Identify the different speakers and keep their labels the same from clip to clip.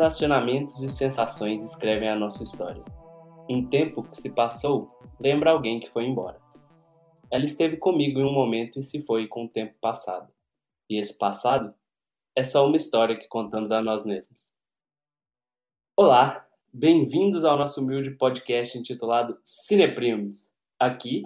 Speaker 1: Relacionamentos e sensações escrevem a nossa história. Um tempo que se passou lembra alguém que foi embora. Ela esteve comigo em um momento e se foi com o tempo passado. E esse passado é só uma história que contamos a nós mesmos. Olá, bem-vindos ao nosso humilde podcast intitulado Cineprimes. Aqui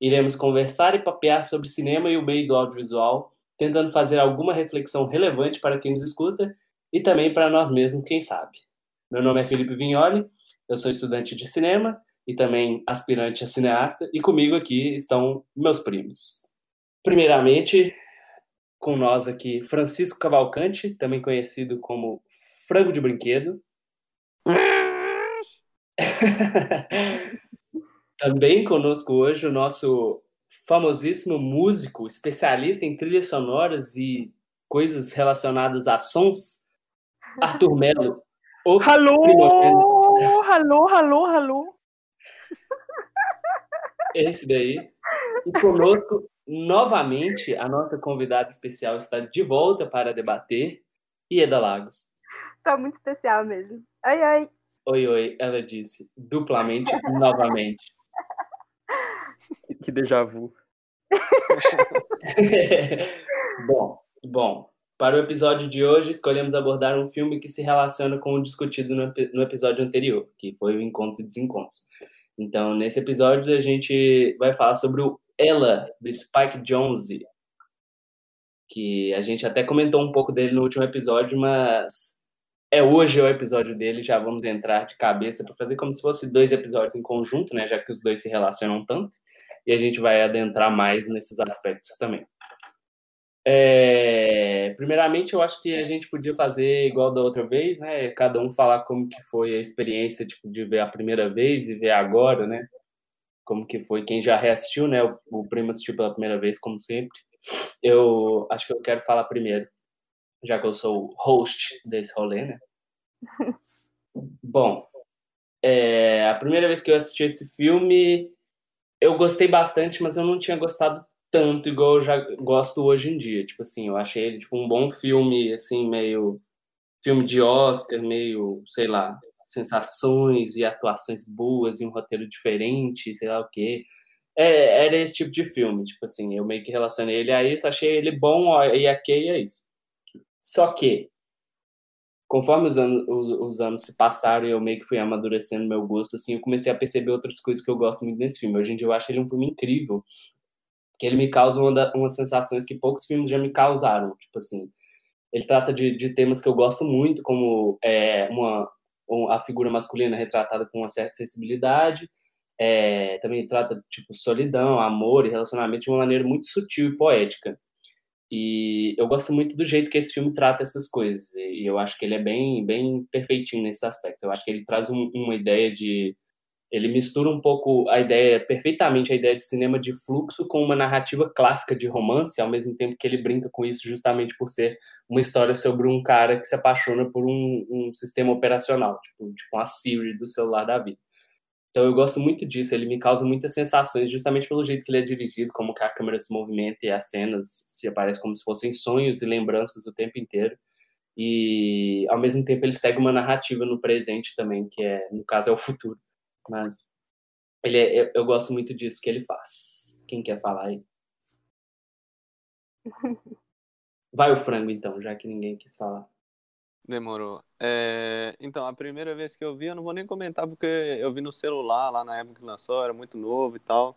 Speaker 1: iremos conversar e papear sobre cinema e o meio do audiovisual, tentando fazer alguma reflexão relevante para quem nos escuta e também para nós mesmos, quem sabe. Meu nome é Felipe Vignoli, eu sou estudante de cinema e também aspirante a cineasta, e comigo aqui estão meus primos. Primeiramente, com nós aqui, Francisco Cavalcante, também conhecido como Frango de Brinquedo. também conosco hoje o nosso famosíssimo músico, especialista em trilhas sonoras e coisas relacionadas a sons, Arthur Melo.
Speaker 2: Alô, alô, alô, alô.
Speaker 1: Esse daí. E conosco, novamente, a nossa convidada especial está de volta para debater, Ieda Lagos.
Speaker 3: Tá muito especial mesmo. Oi, oi.
Speaker 1: Oi, oi, ela disse, duplamente, novamente.
Speaker 2: Que déjà vu.
Speaker 1: bom, bom. Para o episódio de hoje, escolhemos abordar um filme que se relaciona com o discutido no, episódio anterior, que foi o Encontro e Desencontros. Então, nesse episódio, a gente vai falar sobre o Ela, do Spike Jonze, que a gente até comentou um pouco dele no último episódio, mas é hoje o episódio dele, já vamos entrar de cabeça para fazer como se fosse dois episódios em conjunto, né, já que os dois se relacionam tanto, e a gente vai adentrar mais nesses aspectos também. É, primeiramente, eu acho que a gente podia fazer igual da outra vez, né? Cada um falar como que foi a experiência, tipo, de ver a primeira vez e ver agora, né? Como que foi quem já reassistiu, né? O, o primo assistiu pela primeira vez, como sempre. Eu acho que eu quero falar primeiro, já que eu sou o host desse rolê, né? Bom, é, a primeira vez que eu assisti esse filme, eu gostei bastante, mas eu não tinha gostado tanto igual eu já gosto hoje em dia. Tipo assim, eu achei ele tipo, um bom filme, assim, meio filme de Oscar, meio, sei lá, sensações e atuações boas e um roteiro diferente, sei lá o quê. É, era esse tipo de filme, tipo assim, eu meio que relacionei ele a isso, achei ele bom e ok, é isso. Só que, conforme os anos, os, os anos se passaram e eu meio que fui amadurecendo meu gosto, assim, eu comecei a perceber outras coisas que eu gosto muito nesse filme. Hoje em dia eu acho ele um filme incrível, que ele me causa uma da, umas sensações que poucos filmes já me causaram. Tipo assim, ele trata de, de temas que eu gosto muito, como é, uma, a figura masculina retratada com uma certa sensibilidade. É, também trata tipo solidão, amor e relacionamento de uma maneira muito sutil e poética. E eu gosto muito do jeito que esse filme trata essas coisas. E, eu acho que ele é bem, bem perfeitinho nesses aspectos. Eu acho que ele traz um, uma ideia de ele mistura um pouco a ideia, perfeitamente a ideia de cinema de fluxo com uma narrativa clássica de romance, ao mesmo tempo que ele brinca com isso justamente por ser uma história sobre um cara que se apaixona por um, um sistema operacional, tipo, tipo uma Siri do celular da vida. Então eu gosto muito disso, ele me causa muitas sensações, justamente pelo jeito que ele é dirigido, como que a câmera se movimenta e as cenas se aparecem como se fossem sonhos e lembranças o tempo inteiro. E ao mesmo tempo ele segue uma narrativa no presente também, que é, no caso, é o futuro. Mas ele é, eu, eu, gosto muito disso que ele faz. Quem quer falar aí? Vai o frango, então, já que ninguém quis falar.
Speaker 4: Demorou. É, então, a primeira vez que eu vi, eu não vou nem comentar, porque eu vi no celular lá na época que lançou, era muito novo e tal.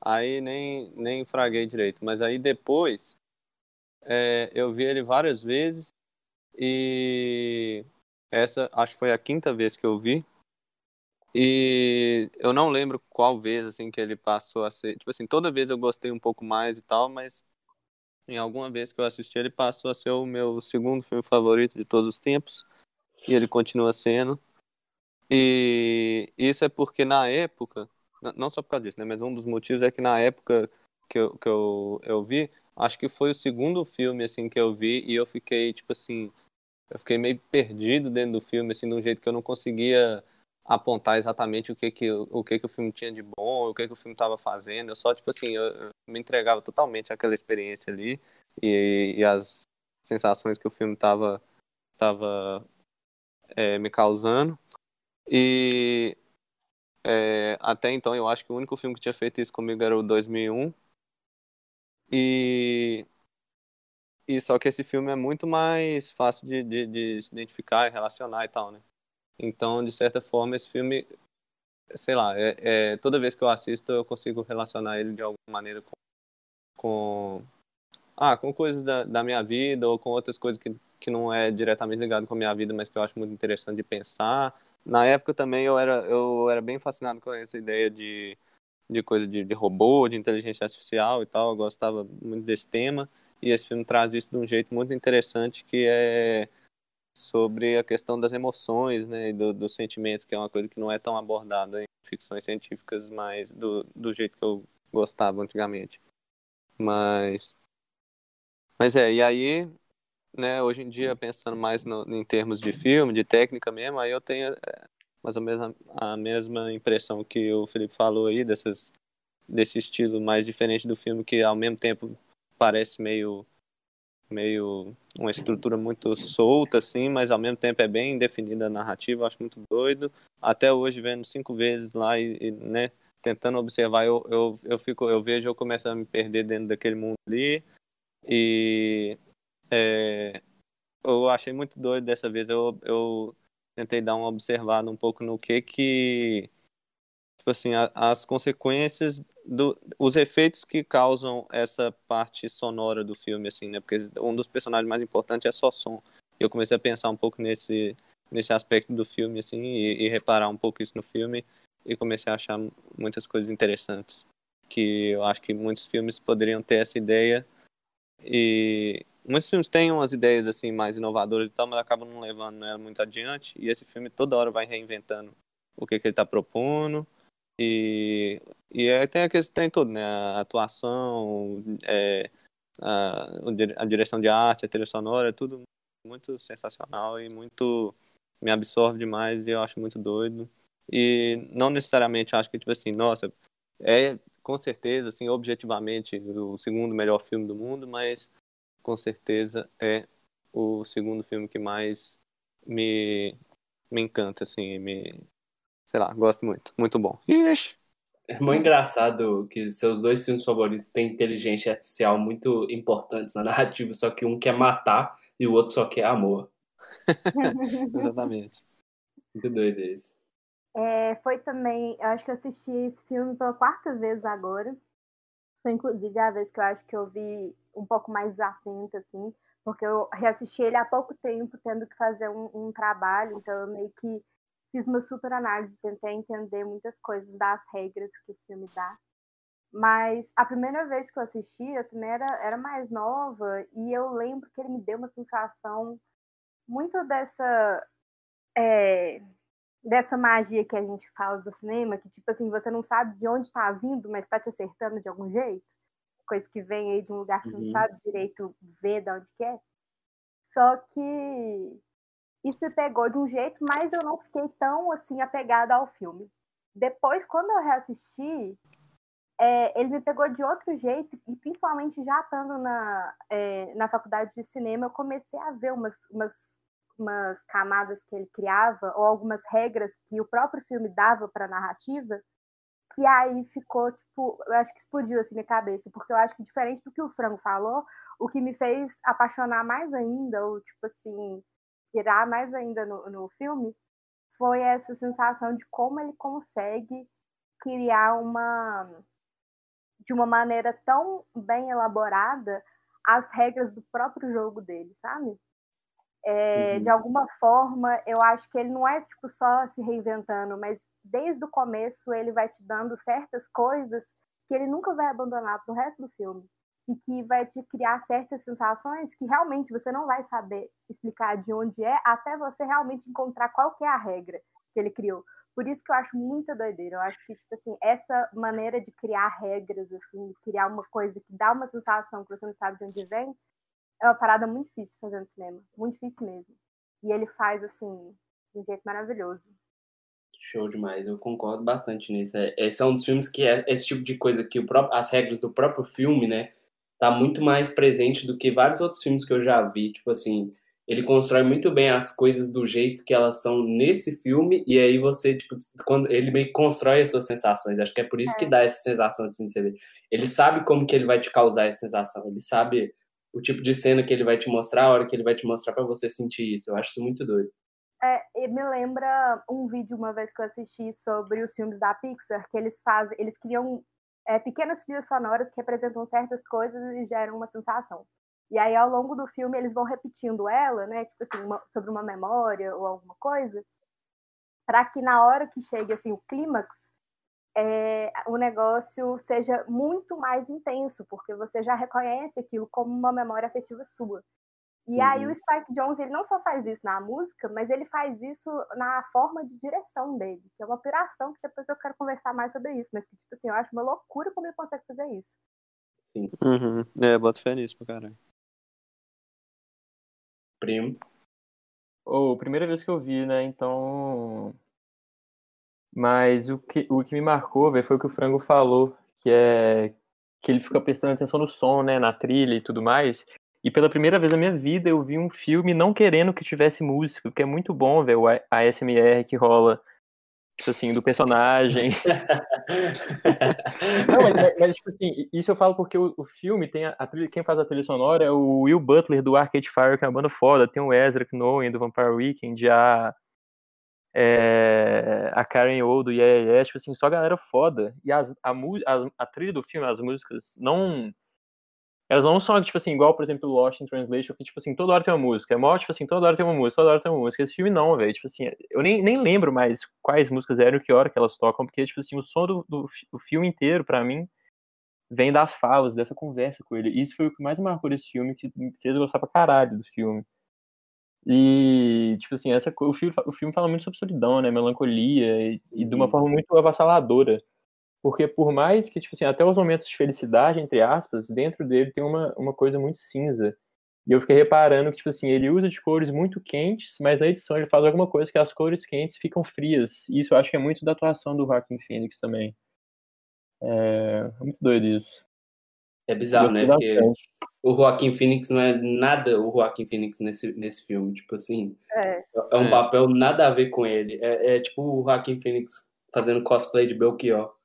Speaker 4: Aí nem, nem fraguei direito. Mas aí depois, é, eu vi ele várias vezes. E essa, acho que foi a quinta vez que eu vi. E eu não lembro qual vez, assim, que ele passou a ser. Tipo assim, toda vez eu gostei um pouco mais e tal, mas em alguma vez que eu assisti, ele passou a ser o meu segundo filme favorito de todos os tempos. E ele continua sendo. E isso é porque na época, não só por causa disso, né? Mas um dos motivos é que na época que eu, que eu, eu vi, acho que foi o segundo filme, assim, que eu vi e eu fiquei, tipo assim, eu fiquei meio perdido dentro do filme, assim, de um jeito que eu não conseguia apontar exatamente o que que o que que o filme tinha de bom, o que que o filme estava fazendo. Eu só tipo assim, eu, eu me entregava totalmente àquela experiência ali e, e as sensações que o filme estava tava é, me causando. E é, até então eu acho que o único filme que tinha feito isso comigo era o 2001. E, e só que esse filme é muito mais fácil de, de, de se identificar e relacionar e tal, né? Então, de certa forma, esse filme, sei lá, é, é, toda vez que eu assisto eu consigo relacionar ele de alguma maneira com, com ah, com coisas da, da minha vida ou com outras coisas que, que não é diretamente ligado com a minha vida, mas que eu acho muito interessante de pensar. Na época também eu era, eu era bem fascinado com essa ideia de, de coisa de, de robô, de inteligência artificial e tal. Eu gostava muito desse tema. E esse filme traz isso de um jeito muito interessante, que é sobre a questão das emoções, né, e do, dos sentimentos, que é uma coisa que não é tão abordada em ficções científicas, mas do, do jeito que eu gostava antigamente. Mas mas é, e aí, né, hoje em dia, pensando mais no, em termos de filme, de técnica mesmo, aí eu tenho é, mais ou menos a, a, mesma impressão que o Felipe falou aí, dessas, desse estilo mais diferente do filme, que ao mesmo tempo parece meio meio uma estrutura muito solta assim, mas ao mesmo tempo é bem definida a narrativa, acho muito doido. Até hoje vendo cinco vezes lá e, e né, tentando observar, eu, eu, eu fico eu vejo eu começo a me perder dentro daquele mundo ali. E é, eu achei muito doido dessa vez. Eu, eu tentei dar uma observada um pouco no que que tipo assim a, as consequências do os efeitos que causam essa parte sonora do filme assim né porque um dos personagens mais importantes é só som eu comecei a pensar um pouco nesse nesse aspecto do filme assim e, e reparar um pouco isso no filme e comecei a achar muitas coisas interessantes que eu acho que muitos filmes poderiam ter essa ideia e muitos filmes têm umas ideias assim mais inovadoras e tal, mas acabam não levando ela muito adiante. E esse filme toda hora vai reinventando o que, que ele está propondo. E, e aí tem a questão todo, né? A atuação, é, a, a direção de arte, a trilha sonora, é tudo muito sensacional e muito me absorve demais e eu acho muito doido. E não necessariamente acho que, tipo assim, nossa, é com certeza, assim, objetivamente, o segundo melhor filme do mundo, mas com certeza é o segundo filme que mais me, me encanta, assim, me, sei lá, gosto muito, muito bom. Ixi.
Speaker 1: É muito engraçado que seus dois filmes favoritos têm inteligência artificial muito importantes na narrativa, só que um quer matar e o outro só quer amor.
Speaker 4: Exatamente.
Speaker 1: Muito doido isso.
Speaker 3: É, foi também, eu acho que eu assisti esse filme pela quarta vez agora. Foi inclusive a vez que eu acho que eu vi um pouco mais desatenta, assim, porque eu reassisti ele há pouco tempo, tendo que fazer um, um trabalho, então eu meio que fiz uma super análise, tentei entender muitas coisas das regras que o filme dá. Mas a primeira vez que eu assisti, eu também era, era mais nova, e eu lembro que ele me deu uma sensação muito dessa. É, dessa magia que a gente fala do cinema, que tipo assim, você não sabe de onde está vindo, mas está te acertando de algum jeito. Coisa que vem aí de um lugar que você não uhum. sabe direito ver de onde que é. Só que isso me pegou de um jeito, mas eu não fiquei tão assim apegada ao filme. Depois, quando eu reassisti, é, ele me pegou de outro jeito, e principalmente já estando na, é, na faculdade de cinema, eu comecei a ver umas, umas umas camadas que ele criava, ou algumas regras que o próprio filme dava para a narrativa, que aí ficou, tipo, eu acho que explodiu assim minha cabeça, porque eu acho que diferente do que o Frango falou, o que me fez apaixonar mais ainda, ou tipo assim, virar mais ainda no, no filme, foi essa sensação de como ele consegue criar uma de uma maneira tão bem elaborada as regras do próprio jogo dele, sabe? É, uhum. De alguma forma, eu acho que ele não é tipo só se reinventando, mas desde o começo ele vai te dando certas coisas que ele nunca vai abandonar pro resto do filme e que vai te criar certas sensações que realmente você não vai saber explicar de onde é até você realmente encontrar qual que é a regra que ele criou. Por isso que eu acho muito doideira. Eu acho que tipo assim, essa maneira de criar regras assim, criar uma coisa que dá uma sensação que você não sabe de onde vem, é uma parada muito difícil fazer no cinema. Muito difícil mesmo. E ele faz, assim, de um jeito maravilhoso.
Speaker 1: Show demais, eu concordo bastante nisso. É, esse é um dos filmes que é esse tipo de coisa que próprio, as regras do próprio filme, né, tá muito mais presente do que vários outros filmes que eu já vi. Tipo assim, ele constrói muito bem as coisas do jeito que elas são nesse filme, e aí você, tipo, quando ele meio que constrói as suas sensações. Acho que é por isso
Speaker 3: É.
Speaker 1: que dá essa sensação assim, de você ver. Ele sabe como que ele vai te causar essa sensação, ele sabe o tipo de cena que ele vai te mostrar, a hora que ele vai te mostrar pra você sentir isso. Eu acho isso muito doido.
Speaker 3: É, e me lembra um vídeo uma vez que eu assisti sobre os filmes da Pixar, que eles fazem, eles criam é, pequenas trilhas sonoras que representam certas coisas e geram uma sensação. E aí, ao longo do filme, eles vão repetindo ela, né? Tipo assim, uma- sobre uma memória ou alguma coisa, para que na hora que chegue assim, o clímax, é, o negócio seja muito mais intenso, porque você já reconhece aquilo como uma memória afetiva sua. E aí
Speaker 1: Uhum.
Speaker 3: o Spike Jonze, ele não só faz isso na música, mas ele faz isso na forma de direção dele, que é uma piração que depois eu quero conversar mais sobre isso, mas que, tipo assim, eu acho uma loucura como ele consegue fazer isso.
Speaker 1: Sim,
Speaker 4: Uhum. É, boto fé nisso pra caralho.
Speaker 1: primo.
Speaker 2: Ô, primeira vez que eu vi, né? Então. Mas o que, o que me marcou, velho, foi o que o Frango falou, que é que ele fica prestando atenção no som, né? Na trilha e tudo mais. E pela primeira vez na minha vida eu vi um filme não querendo que tivesse música, que é muito bom, a a ASMR que rola, assim, do personagem. Não, mas, mas- tipo assim, isso eu falo porque o, o filme tem a, a quem faz a trilha sonora é o Will Butler do Arcade Fire, que é uma banda foda, tem o Ezra Knowen do Vampire Weekend, a, é, a Karen O do Yeah, Yeah, tipo assim, só galera foda. E as, a, a, a trilha do filme, as músicas, não. Elas não são, tipo assim, igual, por exemplo, Lost in Translation, que, tipo assim, toda hora tem uma música. É mó, tipo assim, toda hora tem uma música, toda hora tem uma música. Esse filme não, velho. Tipo assim, eu nem, nem lembro mais quais músicas eram e que hora que elas tocam, porque, tipo assim, o som do, do, do filme inteiro, pra mim, vem das falas, dessa conversa com ele. Isso foi o que mais marcou desse filme, que me fez gostar pra caralho do filme. E, tipo assim, essa, o, filme, o filme fala muito sobre solidão, né? Melancolia, e, e de uma
Speaker 1: Uhum.
Speaker 2: forma muito avassaladora. Porque por mais que, tipo assim, até os momentos de felicidade, entre aspas, dentro dele tem uma, uma coisa muito cinza. E eu fiquei reparando que, tipo assim, ele usa de cores muito quentes, mas na edição ele faz alguma coisa que as cores quentes ficam frias. E isso eu acho que é muito da atuação do Joaquin Phoenix também. É, é muito doido isso.
Speaker 1: É bizarro, né? Porque
Speaker 2: bastante.
Speaker 1: o Joaquin Phoenix não é nada o Joaquin Phoenix nesse, nesse filme. Tipo assim,
Speaker 3: É.
Speaker 1: é um
Speaker 4: É.
Speaker 1: papel nada a ver com ele. É, é tipo o Joaquin Phoenix fazendo cosplay de Belchior.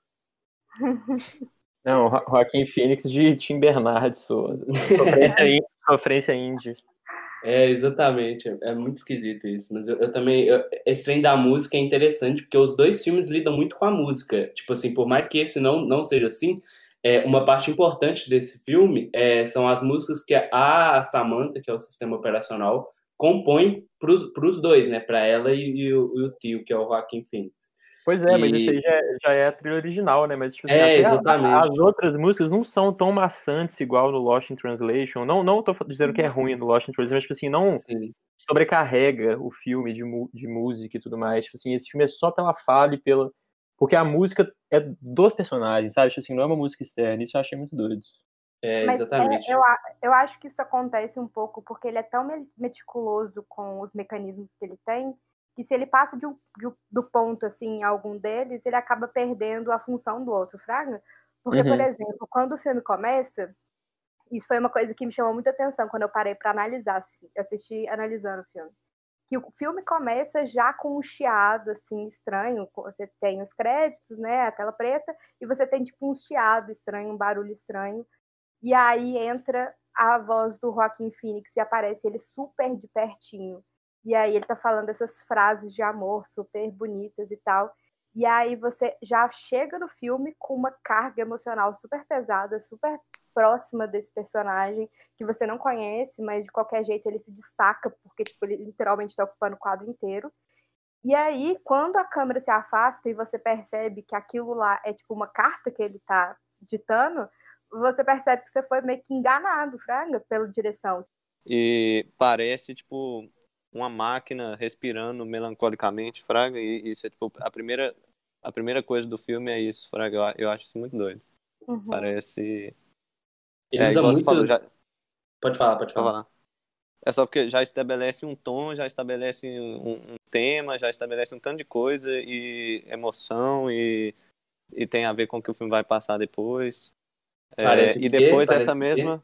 Speaker 2: Não, Jo- Joaquin Phoenix de Tim Bernard, sua. Sofrência, sofrência indie.
Speaker 1: É, exatamente. É, é muito esquisito isso. Mas eu, eu também. eu- esse trem da música é interessante porque os dois filmes lidam muito com a música. Tipo assim, por mais que esse não, não seja assim, é, uma parte importante desse filme é, são as músicas que a Samantha, que é o sistema operacional, compõe pros, pros dois, né? Pra ela e, e o, e o tio, que é o Joaquin Phoenix.
Speaker 2: Pois é, mas
Speaker 1: E-
Speaker 2: isso aí já, é- já é a trilha original, né? Mas, tipo assim,
Speaker 1: É,
Speaker 2: até a-
Speaker 1: exatamente.
Speaker 2: as outras músicas não são tão maçantes igual no Lost in Translation. Não, não tô dizendo que é ruim no Lost in Translation, mas, tipo assim, não
Speaker 1: Sim.
Speaker 2: sobrecarrega o filme de, de música e tudo mais. Tipo assim, esse filme é só pela fala e pela... Porque a música é dos personagens, sabe? Tipo assim, não é uma música externa. Isso eu achei muito doido.
Speaker 1: É,
Speaker 3: Mas é,
Speaker 1: exatamente.
Speaker 3: eu, a- eu acho que isso acontece um pouco porque ele é tão me- meticuloso com os mecanismos que ele tem que se ele passa de um- de do ponto assim em algum deles, ele acaba perdendo a função do outro, fraga? Porque, por
Speaker 2: Uhum.
Speaker 3: exemplo, quando o filme começa, isso foi uma coisa que me chamou muita atenção quando eu parei para analisar, assim, assistir analisando o filme. Que o filme começa já com um chiado assim estranho, você tem os créditos, né, a tela preta, e você tem tipo um chiado estranho, um barulho estranho. E aí entra a voz do Joaquin Phoenix e aparece ele super de pertinho. E aí ele tá falando essas frases de amor super bonitas e tal. E aí você já chega no filme com uma carga emocional super pesada, super próxima desse personagem que você não conhece, mas de qualquer jeito ele se destaca porque tipo, ele literalmente está ocupando o quadro inteiro. E aí, quando a câmera se afasta e você percebe que aquilo lá é tipo uma carta que ele tá ditando, você percebe que você foi meio que enganado, Franga, pela direção.
Speaker 4: E parece, tipo, uma máquina respirando melancolicamente, Fraga, e isso é, tipo, a primeira, a primeira coisa do filme é isso, Fraga, eu, eu acho isso muito doido.
Speaker 3: Uhum.
Speaker 4: Parece...
Speaker 1: Ele
Speaker 4: é,
Speaker 1: usa muito.
Speaker 4: falou, já,
Speaker 1: Pode falar, pode falar.
Speaker 4: falar. É só porque já estabelece um tom, já estabelece um, um tema, já estabelece um tanto de coisa e emoção e, e tem a ver com o que o filme vai passar depois. É, e depois
Speaker 1: Parece
Speaker 4: essa mesma.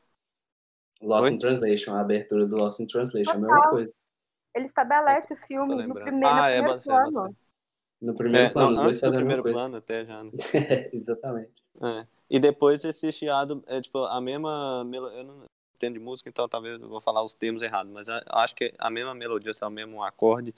Speaker 1: Lost
Speaker 4: Oi?
Speaker 1: in Translation, a abertura do Lost in Translation, a mesma coisa.
Speaker 3: Ele estabelece o
Speaker 4: Tô
Speaker 3: filme no primeiro,
Speaker 4: Ah,
Speaker 3: no
Speaker 4: é,
Speaker 3: primeiro
Speaker 4: bota
Speaker 3: plano.
Speaker 4: fé.
Speaker 1: No primeiro
Speaker 4: É,
Speaker 1: plano,
Speaker 4: não, antes do primeiro
Speaker 1: coisa.
Speaker 4: plano até já, né?
Speaker 1: Exatamente.
Speaker 4: É. E depois esse chiado é tipo a mesma melo... eu não entendo de música, então talvez eu vou falar os termos errados, mas acho que a mesma melodia, se é o mesmo acorde,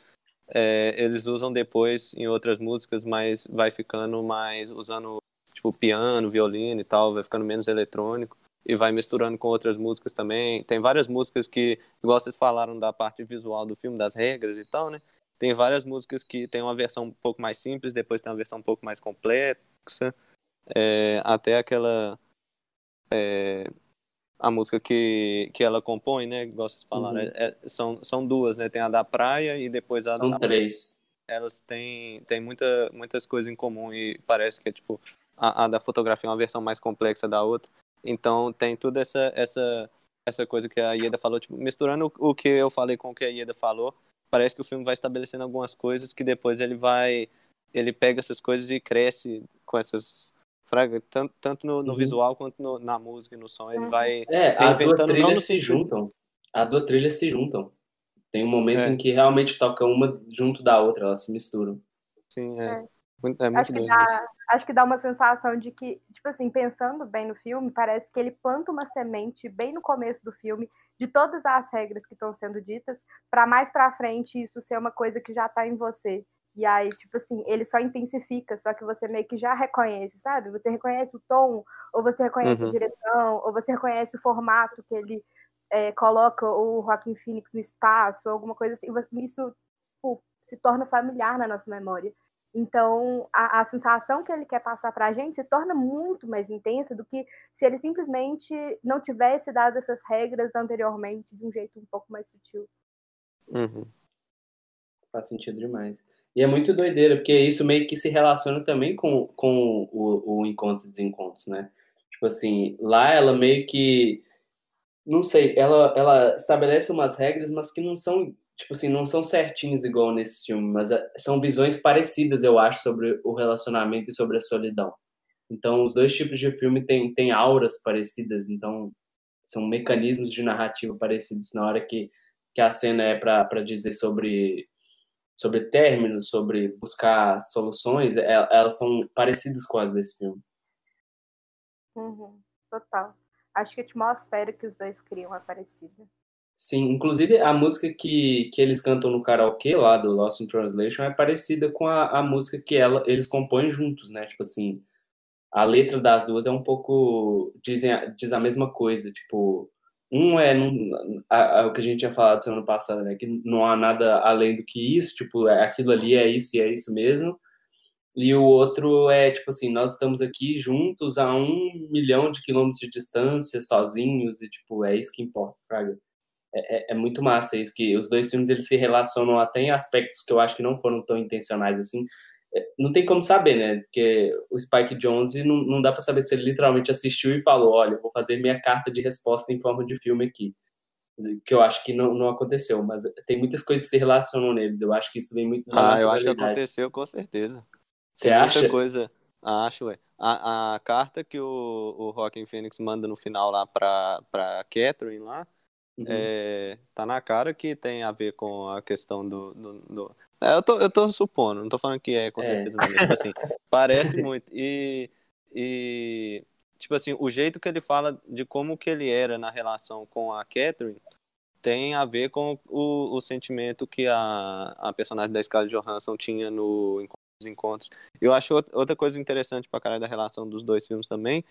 Speaker 4: é, eles usam depois em outras músicas, mas vai ficando mais usando tipo piano, violino e tal, vai ficando menos eletrônico e vai misturando com outras músicas também. Tem várias músicas que, igual vocês falaram da parte visual do filme, das regras e tal, né? Tem várias músicas que tem uma versão um pouco mais simples, depois tem uma versão um pouco mais complexa. É, até aquela é, a música que, que ela compõe, né? Igual vocês falaram,
Speaker 1: Uhum.
Speaker 4: é- é- são, são duas, né? Tem a da praia e depois a
Speaker 1: São
Speaker 4: da
Speaker 1: três.
Speaker 4: elas têm, têm muita, muitas coisas em comum e parece que é tipo a, a da fotografia é uma versão mais complexa da outra. Então tem toda essa essa essa coisa que a Ieda falou, tipo, misturando o, o que eu falei com o que a Ieda falou, parece que o filme vai estabelecendo algumas coisas que depois ele vai ele pega essas coisas e cresce com essas fraga, tanto, tanto no, no
Speaker 1: Uhum.
Speaker 4: visual quanto no- na música e no som. Ele vai
Speaker 1: É, as duas trilhas se
Speaker 4: sentido-
Speaker 1: juntam. As duas trilhas se juntam. Tem um momento
Speaker 4: É.
Speaker 1: em que realmente toca uma junto da outra, elas se misturam.
Speaker 4: Sim, é.
Speaker 3: É.
Speaker 4: Muito, é muito
Speaker 3: Acho que,
Speaker 4: isso.
Speaker 3: dá, acho que dá uma sensação de que, tipo assim, pensando bem no filme, parece que ele planta uma semente bem no começo do filme de todas as regras que estão sendo ditas, para mais pra frente isso ser uma coisa que já tá em você. E aí, tipo assim, ele só intensifica, só que você meio que já reconhece, sabe? Você reconhece o tom, ou você reconhece
Speaker 4: Uhum.
Speaker 3: a direção, ou você reconhece o formato que ele é, coloca o Joaquin Phoenix no espaço, ou alguma coisa assim. E Isso tipo, se torna familiar na nossa memória. Então, a, a sensação que ele quer passar pra gente se torna muito mais intensa do que se ele simplesmente não tivesse dado essas regras anteriormente de um jeito um pouco mais sutil.
Speaker 4: Uhum.
Speaker 1: Faz sentido demais. E é muito doideira, porque isso meio que se relaciona também com, com o, o Encontros e Desencontros, né? Tipo assim, lá ela meio que. Não sei, ela, ela estabelece umas regras, mas que não são, tipo assim, não são certinhas igual nesse filme, mas é- são visões parecidas, eu acho, sobre o relacionamento e sobre a solidão. Então, os dois tipos de filme têm, têm auras parecidas, então são mecanismos de narrativa parecidos na hora que, que a cena é para dizer sobre sobre términos, sobre buscar soluções, é- elas são parecidas com as desse filme.
Speaker 3: Uhum, total. Acho que a atmosfera que os dois criam é parecida.
Speaker 1: Sim, inclusive a música que, que eles cantam no karaokê lá do Lost in Translation é parecida com a, a música que ela, eles compõem juntos, né? Tipo assim, a letra das duas é um pouco. Dizem, diz a mesma coisa, tipo. Um é num- a- a- o que a gente tinha falado semana passada, né? Que não há nada além do que isso, tipo, é- aquilo ali é isso e é isso mesmo. E o outro é tipo assim, nós estamos aqui juntos a um milhão de quilômetros de distância, sozinhos, e tipo, é isso que importa, Fraga. É, é, é muito massa isso, que os dois filmes eles se relacionam até em aspectos que eu acho que não foram tão intencionais assim. É, Não tem como saber, né? Porque o Spike Jonze não, não dá pra saber se ele literalmente assistiu e falou: olha, vou fazer minha carta de resposta em forma de filme aqui. Que eu acho que não, não aconteceu, mas tem muitas coisas que se relacionam neles. Eu acho que isso vem muito da
Speaker 4: Ah, eu acho que aconteceu com certeza.
Speaker 1: Você
Speaker 4: Tem
Speaker 1: acha?
Speaker 4: Muita coisa. Acho, ué. A, a carta que o, o Joaquin Phoenix manda no final lá pra, pra Catherine lá,
Speaker 1: Uhum.
Speaker 4: é, tá na cara que tem a ver com a questão do. do, do- É, eu, tô, eu tô supondo, não tô falando que é com
Speaker 1: É.
Speaker 4: certeza, não, mas, tipo assim, parece muito. E, e, tipo assim, o jeito que ele fala de como que ele era na relação com a Catherine tem a ver com o, o sentimento que a, a personagem da Scarlett Johansson tinha no Encontros e Encontros. Eu acho outra- outra coisa interessante pra caralho da relação dos dois filmes também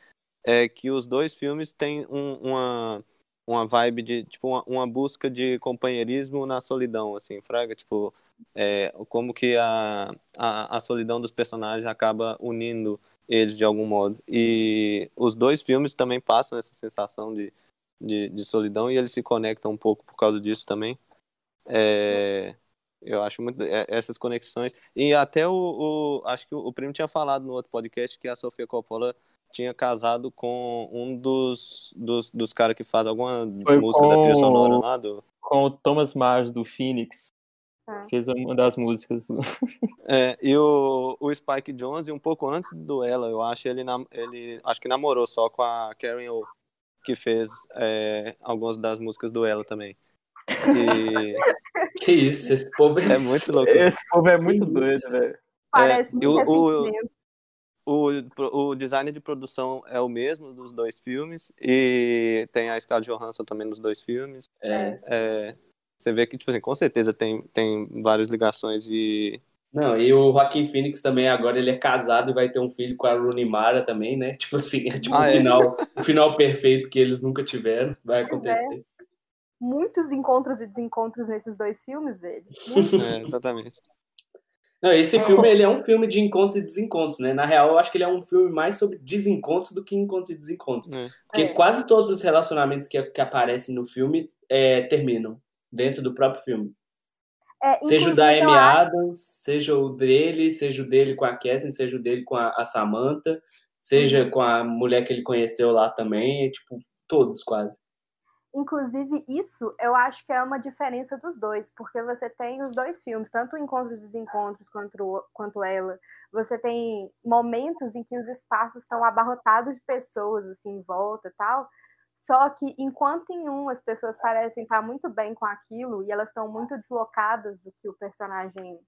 Speaker 4: é que os dois filmes têm um- uma uma vibe de tipo uma, uma busca de companheirismo na solidão assim fraga? Tipo é, como que a, a, a solidão dos personagens acaba unindo eles de algum modo? E os dois filmes também passam essa sensação de, de, de solidão e eles se conectam um pouco por causa disso também. É, eu acho muito é, essas conexões. E até o, o- acho que o, o primo tinha falado no outro podcast que a Sofia Coppola tinha casado com um dos, dos, dos caras que faz alguma
Speaker 2: Foi
Speaker 4: música da trilha
Speaker 2: com-
Speaker 4: sonora lá do.
Speaker 2: Com o Thomas Mars do Phoenix.
Speaker 3: Ah.
Speaker 2: Fez uma das músicas.
Speaker 4: É, e o, o Spike Jonze, um pouco antes do ela, eu acho, ele, ele acho que namorou só com a Karen O. que fez é, algumas das músicas do Ela também. E
Speaker 1: Que isso, esse povo
Speaker 4: é muito louco.
Speaker 2: Esse povo é muito doido, velho.
Speaker 3: Parece
Speaker 4: o-
Speaker 3: muito
Speaker 4: o-
Speaker 3: ressentimento.
Speaker 4: O, o design de produção é o mesmo dos dois filmes e tem a Scarlett Johansson também nos dois filmes.
Speaker 1: É.
Speaker 4: É, você vê que, tipo assim, com certeza tem, tem várias ligações e...
Speaker 1: Não, e o Joaquim Phoenix também agora ele é casado e vai ter um filho com a Rooney Mara também, né? Tipo assim, é tipo
Speaker 4: Ah,
Speaker 1: o
Speaker 4: é.
Speaker 1: final, o final perfeito que eles nunca tiveram, vai acontecer.
Speaker 3: Muitos encontros e desencontros nesses dois filmes. Muitos.
Speaker 4: É, exatamente.
Speaker 1: Não, esse filme ele é um filme de encontros e desencontros, né? Na real, eu acho que ele é um filme mais sobre desencontros do que encontros e desencontros.
Speaker 4: É.
Speaker 1: Porque
Speaker 3: É.
Speaker 1: quase todos os relacionamentos que, que aparecem no filme é, terminam dentro do próprio filme.
Speaker 3: É,
Speaker 1: Seja o da Amy
Speaker 3: acho-
Speaker 1: Adams, seja o dele, seja o dele com a Catherine, seja o dele com a, a Samantha, seja
Speaker 3: Uhum.
Speaker 1: com a mulher que ele conheceu lá também, é, tipo, todos quase.
Speaker 3: Inclusive, isso eu acho que é uma diferença dos dois, porque você tem os dois filmes, tanto o Encontros e Desencontros quanto, quanto ela. Você tem momentos em que os espaços estão abarrotados de pessoas assim, em volta tal. Só que enquanto em um as pessoas parecem estar muito bem com aquilo e elas estão muito deslocadas do que o personagem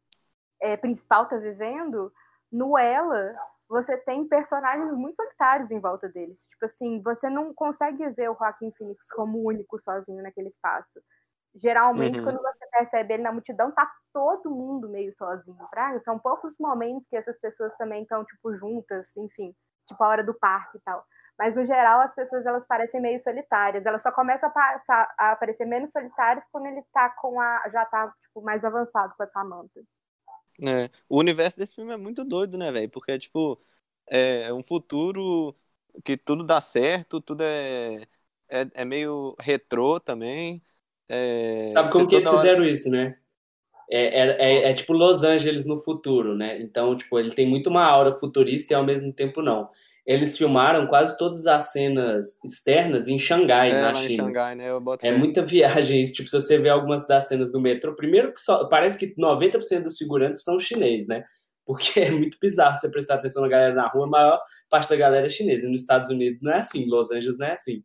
Speaker 3: é, principal está vivendo, no ela você tem personagens muito solitários em volta deles. Tipo assim, você não consegue ver o Joaquim Phoenix como único sozinho naquele espaço. Geralmente,
Speaker 4: Uhum.
Speaker 3: quando você percebe ele na multidão, tá todo mundo meio sozinho, praga. São poucos momentos que essas pessoas também estão, tipo, juntas, enfim, tipo a hora do parque e tal. Mas, no geral, as pessoas, elas parecem meio solitárias. Elas só começam a, passar, a aparecer menos solitárias quando ele tá com a... já tá, tipo, mais avançado com a Samantha.
Speaker 4: É, o universo desse filme é muito doido, né, velho? Porque, tipo, é um futuro que tudo dá certo, tudo é, é, é meio retrô também. É,
Speaker 1: Sabe como
Speaker 4: você
Speaker 1: que eles
Speaker 4: toda hora-
Speaker 1: fizeram isso, né? É, é, é, é tipo Los Angeles no futuro, né? Então, tipo, ele tem muito uma aura futurista e ao mesmo tempo não. Eles filmaram quase todas as cenas externas em Xangai,
Speaker 4: É,
Speaker 1: na
Speaker 4: lá em
Speaker 1: China.
Speaker 4: Xangai, né?
Speaker 1: É muita viagem isso. Tipo, se você vê algumas das cenas do metrô, primeiro que só, parece que 90% dos figurantes são chineses, né? Porque é muito bizarro você prestar atenção na galera na rua, a maior parte da galera é chinesa. E nos Estados Unidos não é assim, Los Angeles não é assim.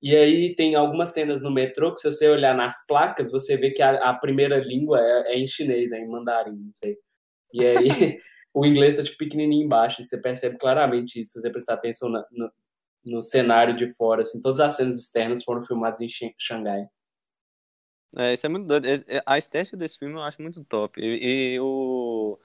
Speaker 1: E aí tem algumas cenas no metrô que se você olhar nas placas, você vê que a, a primeira língua é, é em chinês, é em mandarim, não sei. E aí o inglês tá tipo pequenininho embaixo, e você percebe claramente isso se você prestar atenção na- no, no cenário de fora, assim. Todas as cenas externas foram filmadas em Xan- Xangai.
Speaker 4: É, isso é muito doido. É- é- A estética desse filme eu acho muito top. E, e o.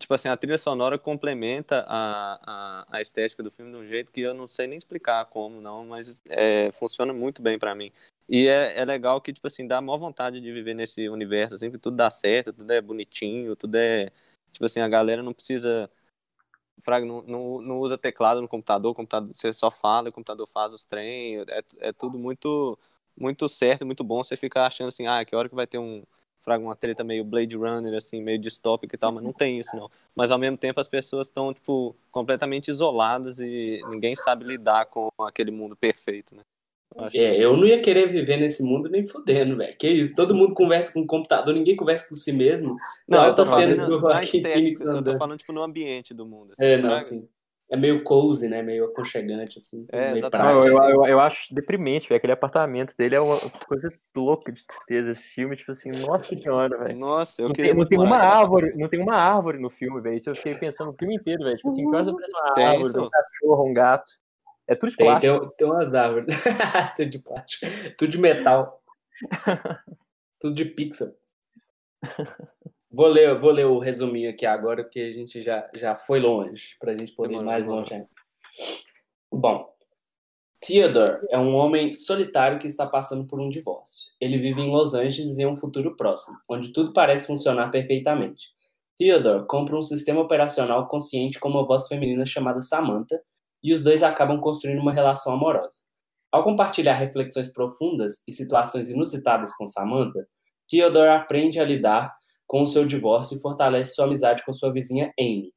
Speaker 4: Tipo assim, a trilha sonora complementa a, a, a estética do filme de um jeito que eu não sei nem explicar como, não, mas é, funciona muito bem pra mim. E é, é legal que, tipo assim, dá maior vontade de viver nesse universo, assim, que tudo dá certo, tudo é bonitinho, tudo é. Tipo assim, a galera não precisa. Não, não, não usa teclado no computador, computador, você só fala, o computador faz os trem, é, é tudo muito muito certo, muito bom. Você fica achando assim, ah, que hora que vai ter um uma treta meio Blade Runner assim, meio distópica e tal, mas não tem isso não. Mas ao mesmo tempo as pessoas estão tipo completamente isoladas e ninguém sabe lidar com aquele mundo perfeito, né? Eu acho
Speaker 1: É,
Speaker 4: muito-
Speaker 1: eu não ia querer viver nesse mundo nem fudendo, velho. Que isso? Todo mundo conversa com o computador, ninguém conversa com si mesmo.
Speaker 4: Não, eu tô falando
Speaker 1: do Joaquim Phoenix
Speaker 4: eu tô falando tipo no ambiente do mundo. Assim,
Speaker 1: É, não,
Speaker 4: fraga.
Speaker 1: assim. É meio cozy, né? Meio aconchegante, assim.
Speaker 4: É,
Speaker 1: meio
Speaker 4: exatamente.
Speaker 2: Não, eu, eu, eu acho deprimente, velho. Aquele apartamento dele é uma coisa louca de tristeza. Esse filme, tipo assim, nossa senhora, velho.
Speaker 4: Nossa, eu
Speaker 2: Não
Speaker 4: queria
Speaker 2: tem, não tem uma
Speaker 4: naquela
Speaker 2: árvore, não tem uma árvore no filme, velho. Isso eu fiquei pensando o filme inteiro, velho. Tipo assim, que uma
Speaker 4: Tem,
Speaker 2: árvore,
Speaker 4: isso.
Speaker 2: um cachorro, um gato. É tudo de plástico.
Speaker 1: tem, tem umas árvores. tudo de plástico. Tudo de metal. tudo de pixel. Vou ler, vou ler o resuminho aqui agora, porque a gente já, já foi longe, pra gente poder ir
Speaker 4: Demorou,
Speaker 1: mais
Speaker 4: demorou.
Speaker 1: longe. Bom, Theodore é um homem solitário que está passando por um divórcio. Ele vive em Los Angeles em um futuro próximo, onde tudo parece funcionar perfeitamente. Theodore compra um sistema operacional consciente com uma voz feminina chamada Samantha, e os dois acabam construindo uma relação amorosa. Ao compartilhar reflexões profundas e situações inusitadas com Samantha, Theodore aprende a lidar com o seu divórcio e fortalece sua amizade com sua vizinha Amy.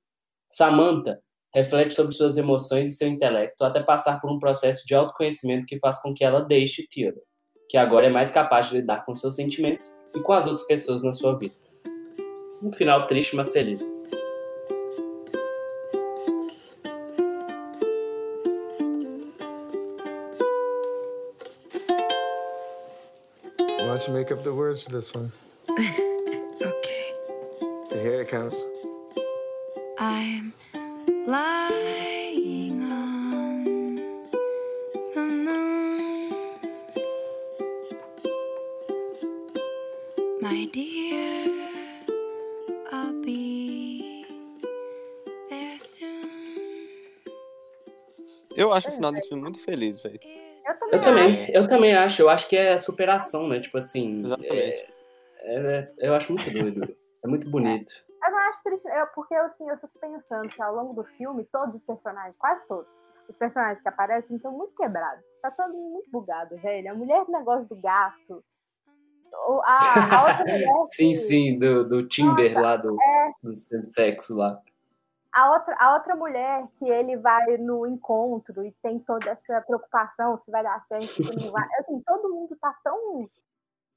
Speaker 1: Samantha reflete sobre suas emoções e seu intelecto até passar por um processo de autoconhecimento que faz com que ela deixe Theodore, que agora é mais capaz de lidar com seus sentimentos e com as outras pessoas na sua vida. Um final triste, mas feliz.
Speaker 5: Should make up the words to this one.
Speaker 6: okay.
Speaker 5: Here it comes.
Speaker 6: I'm lying on the moon. My dear, I'll be there soon.
Speaker 4: Eu acho o final desse filme muito feliz, velho.
Speaker 3: Eu também,
Speaker 1: Eu também, eu também acho. Eu acho que é superação, né? Tipo assim.
Speaker 4: Exatamente.
Speaker 1: é- é- eu acho muito doido. É muito bonito.
Speaker 3: Eu não acho triste, eu, porque assim, eu fico pensando que ao longo do filme, todos os personagens, quase todos, os personagens que aparecem estão muito quebrados. Tá todo mundo muito bugado, velho. A mulher do negócio do gato. A, a outra mulher.
Speaker 1: Sim,
Speaker 3: que-
Speaker 1: sim, do, do Tinder lá, do,
Speaker 3: É.
Speaker 1: do sexo lá.
Speaker 3: A outra, a outra mulher que ele vai no encontro e tem toda essa preocupação se vai dar certo, se não vai. Assim, todo mundo tá tão.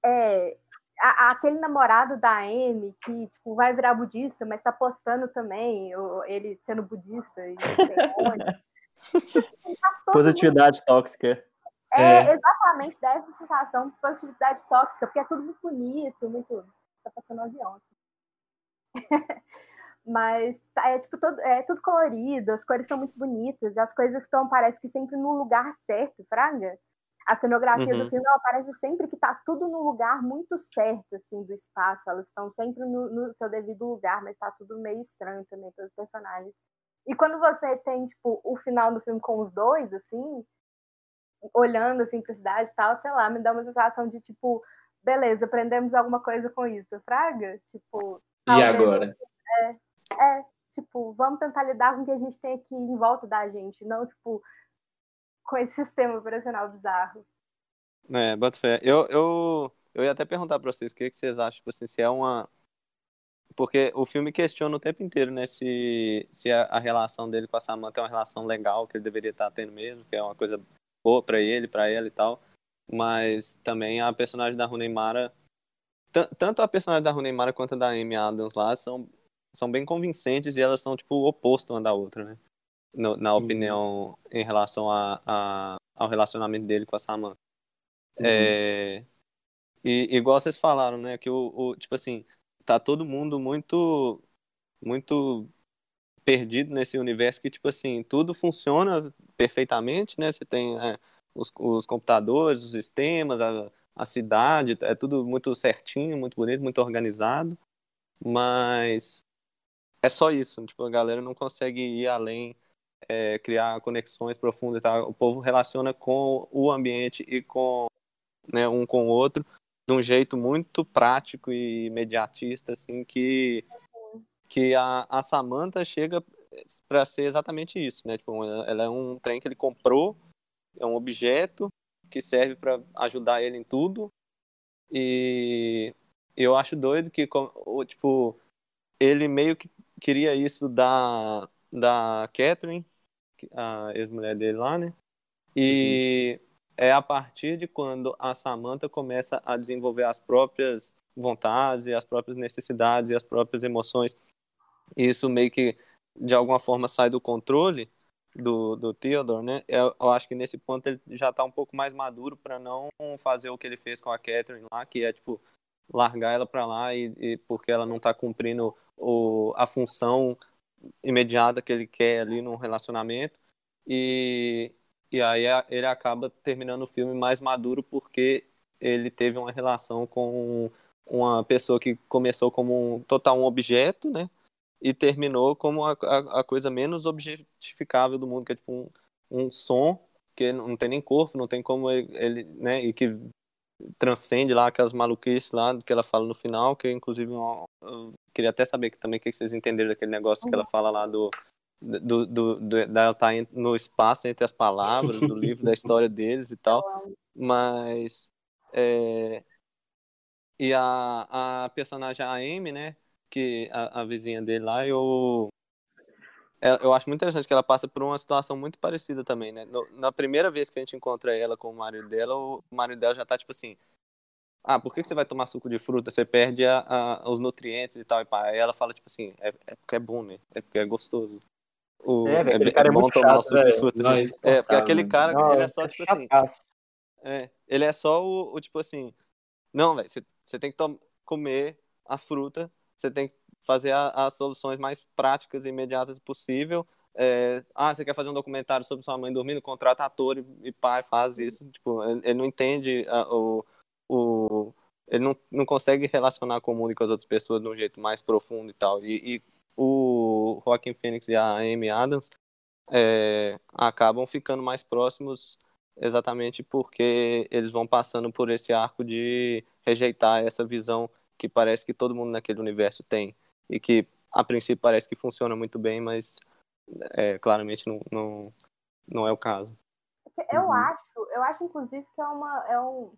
Speaker 3: é, a- aquele namorado da Amy que tipo, vai virar budista, mas tá postando também ele sendo budista e onde. Tá
Speaker 2: Positividade tóxica.
Speaker 3: É,
Speaker 1: É.
Speaker 3: exatamente, dá essa sensação de positividade tóxica, porque é tudo muito bonito, muito. Tá passando um avião. Mas tá- é tipo todo, é tudo colorido, as cores são muito bonitas, as coisas estão, parece que sempre no lugar certo, Fraga. A cenografia
Speaker 4: Uhum.
Speaker 3: do filme parece sempre que tá tudo no lugar muito certo, assim, do espaço. Elas estão sempre no, no seu devido lugar, mas tá tudo meio estranho também, todos os personagens. E quando você tem, tipo, o final do filme com os dois, assim, olhando assim pra cidade e tal, sei lá, me dá uma sensação de tipo, beleza, aprendemos alguma coisa com isso, Fraga? Tipo,
Speaker 1: E agora?
Speaker 3: É, tipo, vamos tentar lidar com o que a gente tem aqui em volta da gente, não, tipo, com esse sistema operacional bizarro.
Speaker 4: É, bota fé. Eu, eu, eu ia até perguntar pra vocês o que, que vocês acham, tipo assim, se é uma. Porque o filme questiona o tempo inteiro, né, se, se a, a relação dele com a Samantha é uma relação legal, que ele deveria estar tendo mesmo, que é uma coisa boa pra ele, pra ela e tal. Mas também a personagem da Rooney Mara. tan- Tanto a personagem da Rooney Mara quanto a da Amy Adams lá são, são bem convincentes e elas são, tipo, o oposto uma da outra, né? No- na
Speaker 1: Uhum.
Speaker 4: opinião em relação a, a, ao relacionamento dele com a Samantha.
Speaker 1: Uhum.
Speaker 4: É, e igual vocês falaram, né, que o, o- tipo assim, tá todo mundo muito muito perdido nesse universo que tipo assim, tudo funciona perfeitamente, né? Você tem é, os, os computadores, os sistemas, a, a cidade, é tudo muito certinho, muito bonito, muito organizado, mas é só isso, tipo, a galera não consegue ir além, é, criar conexões profundas e tal. O povo relaciona com o ambiente e com né, um com o outro de um jeito muito prático e imediatista, assim, que, que a, a Samantha chega para ser exatamente isso, né? Tipo, ela é um trem que ele comprou, é um objeto que serve para ajudar ele em tudo. E eu acho doido que, tipo, ele meio que queria isso da, da Catherine, a ex-mulher dele lá, né? E é a partir de quando a Samantha começa a desenvolver as próprias vontades, e as próprias necessidades e as próprias emoções. E isso meio que, de alguma forma, sai do controle do, do Theodore, né? Eu, eu acho que nesse ponto ele já tá um pouco mais maduro para não fazer o que ele fez com a Catherine lá, que é, tipo, largar ela para lá e, e porque ela não tá cumprindo o, a função imediata que ele quer ali num relacionamento. E, e aí ele acaba terminando o filme mais maduro porque ele teve uma relação com uma pessoa que começou como um total um objeto, né? E terminou como a, a, a coisa menos objetificável do mundo, que é tipo um, um som que não tem nem corpo, não tem como ele, ele, né? E que transcende lá aquelas maluquices lá que ela fala no final, que inclusive eu, eu queria até saber que, também o que vocês entenderam daquele negócio que ela fala lá do do, do, do dela estar em- no espaço entre as palavras do livro da história deles e tal. Mas é, e a, a personagem a Amy né que a, a vizinha dele lá eu eu acho muito interessante que ela passa por uma situação muito parecida também, né? No- na primeira vez que a gente encontra ela com o marido dela, o marido dela já tá tipo assim: Ah, por que que você vai tomar suco de fruta? Você perde a- a- os nutrientes e tal. E pá. Aí ela fala tipo assim: É, é porque é bom, né? É porque é gostoso. O,
Speaker 2: É, velho, aquele cara é
Speaker 4: bom
Speaker 2: muito
Speaker 4: tomar
Speaker 2: chato,
Speaker 4: suco de fruta.
Speaker 1: Não,
Speaker 4: gente. É, porque aquele cara,
Speaker 2: Não,
Speaker 4: ele é só tipo assim: é, ele é só o, o, tipo assim, Não, velho, você, tem que comer as frutas, você tem que fazer a- as soluções mais práticas e imediatas possível. É, ah, você quer fazer um documentário sobre sua mãe dormindo? Contrata ator e, e pai, faz isso. Tipo, ele, ele não entende a- o, o. Ele não, não consegue relacionar com o mundo e com as outras pessoas de um jeito mais profundo e tal. E, e o Joaquin Phoenix e a Amy Adams é, acabam ficando mais próximos exatamente porque eles vão passando por esse arco de rejeitar essa visão que parece que todo mundo naquele universo tem e que a princípio parece que funciona muito bem, mas é, claramente não, não, não é o caso.
Speaker 3: Porque Eu
Speaker 1: Uhum.
Speaker 3: acho, eu acho inclusive que é uma é um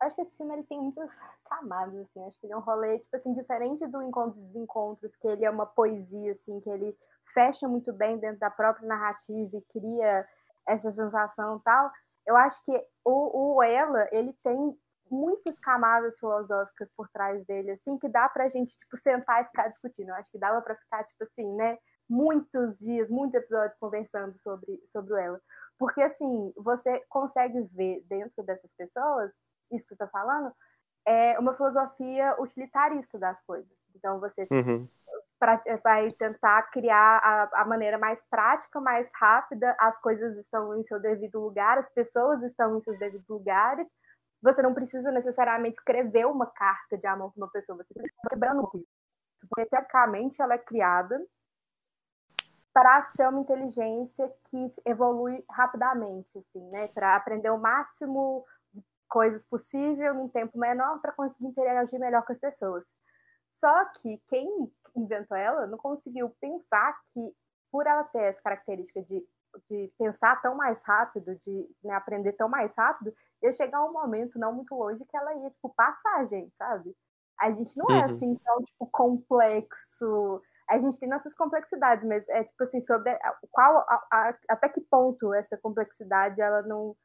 Speaker 3: eu acho que esse filme ele tem muitas camadas assim, acho que ele é um rolê tipo assim diferente do Encontros e Desencontros, que ele é uma poesia assim, que ele fecha muito bem dentro da própria narrativa e cria essa sensação e tal. Eu acho que o, o Ela, ele tem muitas camadas filosóficas por trás dele, assim, que dá pra gente, tipo, sentar e ficar discutindo. Eu acho que dava pra ficar, tipo assim, né, muitos dias, muitos episódios conversando sobre, sobre Ela. Porque, assim, você consegue ver dentro dessas pessoas, isso que você tá falando, é uma filosofia utilitarista das coisas. Então, você
Speaker 4: Uhum.
Speaker 3: pra- vai tentar criar a, a maneira mais prática, mais rápida, as coisas estão em seu devido lugar, as pessoas estão em seus devidos lugares. Você não precisa necessariamente escrever uma carta de amor para uma pessoa, você está quebrando com isso. Porque, teoricamente, ela é criada para ser uma inteligência que evolui rapidamente, assim, né? Para aprender o máximo de coisas possível num tempo menor para conseguir interagir melhor com as pessoas. Só que quem inventou ela não conseguiu pensar que, por ela ter essa característica de, de pensar tão mais rápido, de né, aprender tão mais rápido, ia chegar um momento não muito longe que ela ia, tipo, passar a gente, sabe? A gente não é
Speaker 4: Uhum.
Speaker 3: assim tão, tipo, complexo. A gente tem nossas complexidades, mas é tipo assim, sobre qual, a- a- até que ponto essa complexidade ela não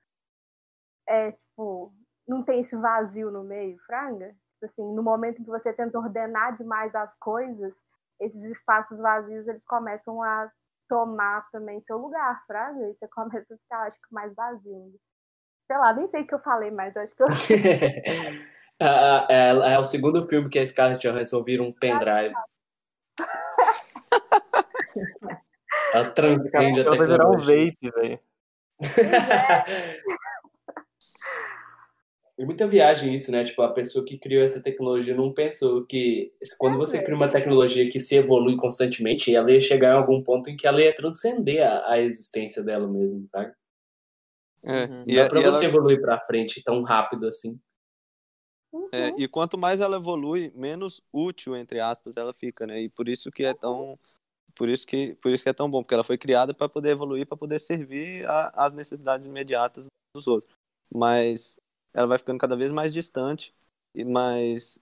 Speaker 3: é, tipo, não tem esse vazio no meio, franga? Tipo assim, no momento em que você tenta ordenar demais as coisas, esses espaços vazios, eles começam a tomar também seu lugar, fraga, e você começa a ficar, acho que, mais vazio. Sei lá, nem sei o que eu falei, mas acho que eu...
Speaker 1: Ah, é, é o segundo filme que a Scarlett Johansson vira um pendrive. Ela transcende a
Speaker 2: Ela vai virar um
Speaker 1: tecnologia.
Speaker 2: vape, velho.
Speaker 1: É muita viagem isso, né? Tipo, a pessoa que criou essa tecnologia não pensou que quando você cria uma tecnologia que se evolui constantemente, ela ia chegar em algum ponto em que ela ia transcender a, a existência dela mesmo, sabe?
Speaker 4: É,
Speaker 2: Uhum.
Speaker 4: e,
Speaker 1: Não dá
Speaker 4: e
Speaker 1: pra
Speaker 4: ela-
Speaker 1: você evoluir pra frente tão rápido assim.
Speaker 4: é, e quanto mais ela evolui, menos útil, entre aspas, ela fica, né? E por isso que é tão. Por isso que, por isso que é tão bom, porque ela foi criada para poder evoluir, para poder servir às necessidades imediatas dos outros. Mas ela vai ficando cada vez mais distante, mas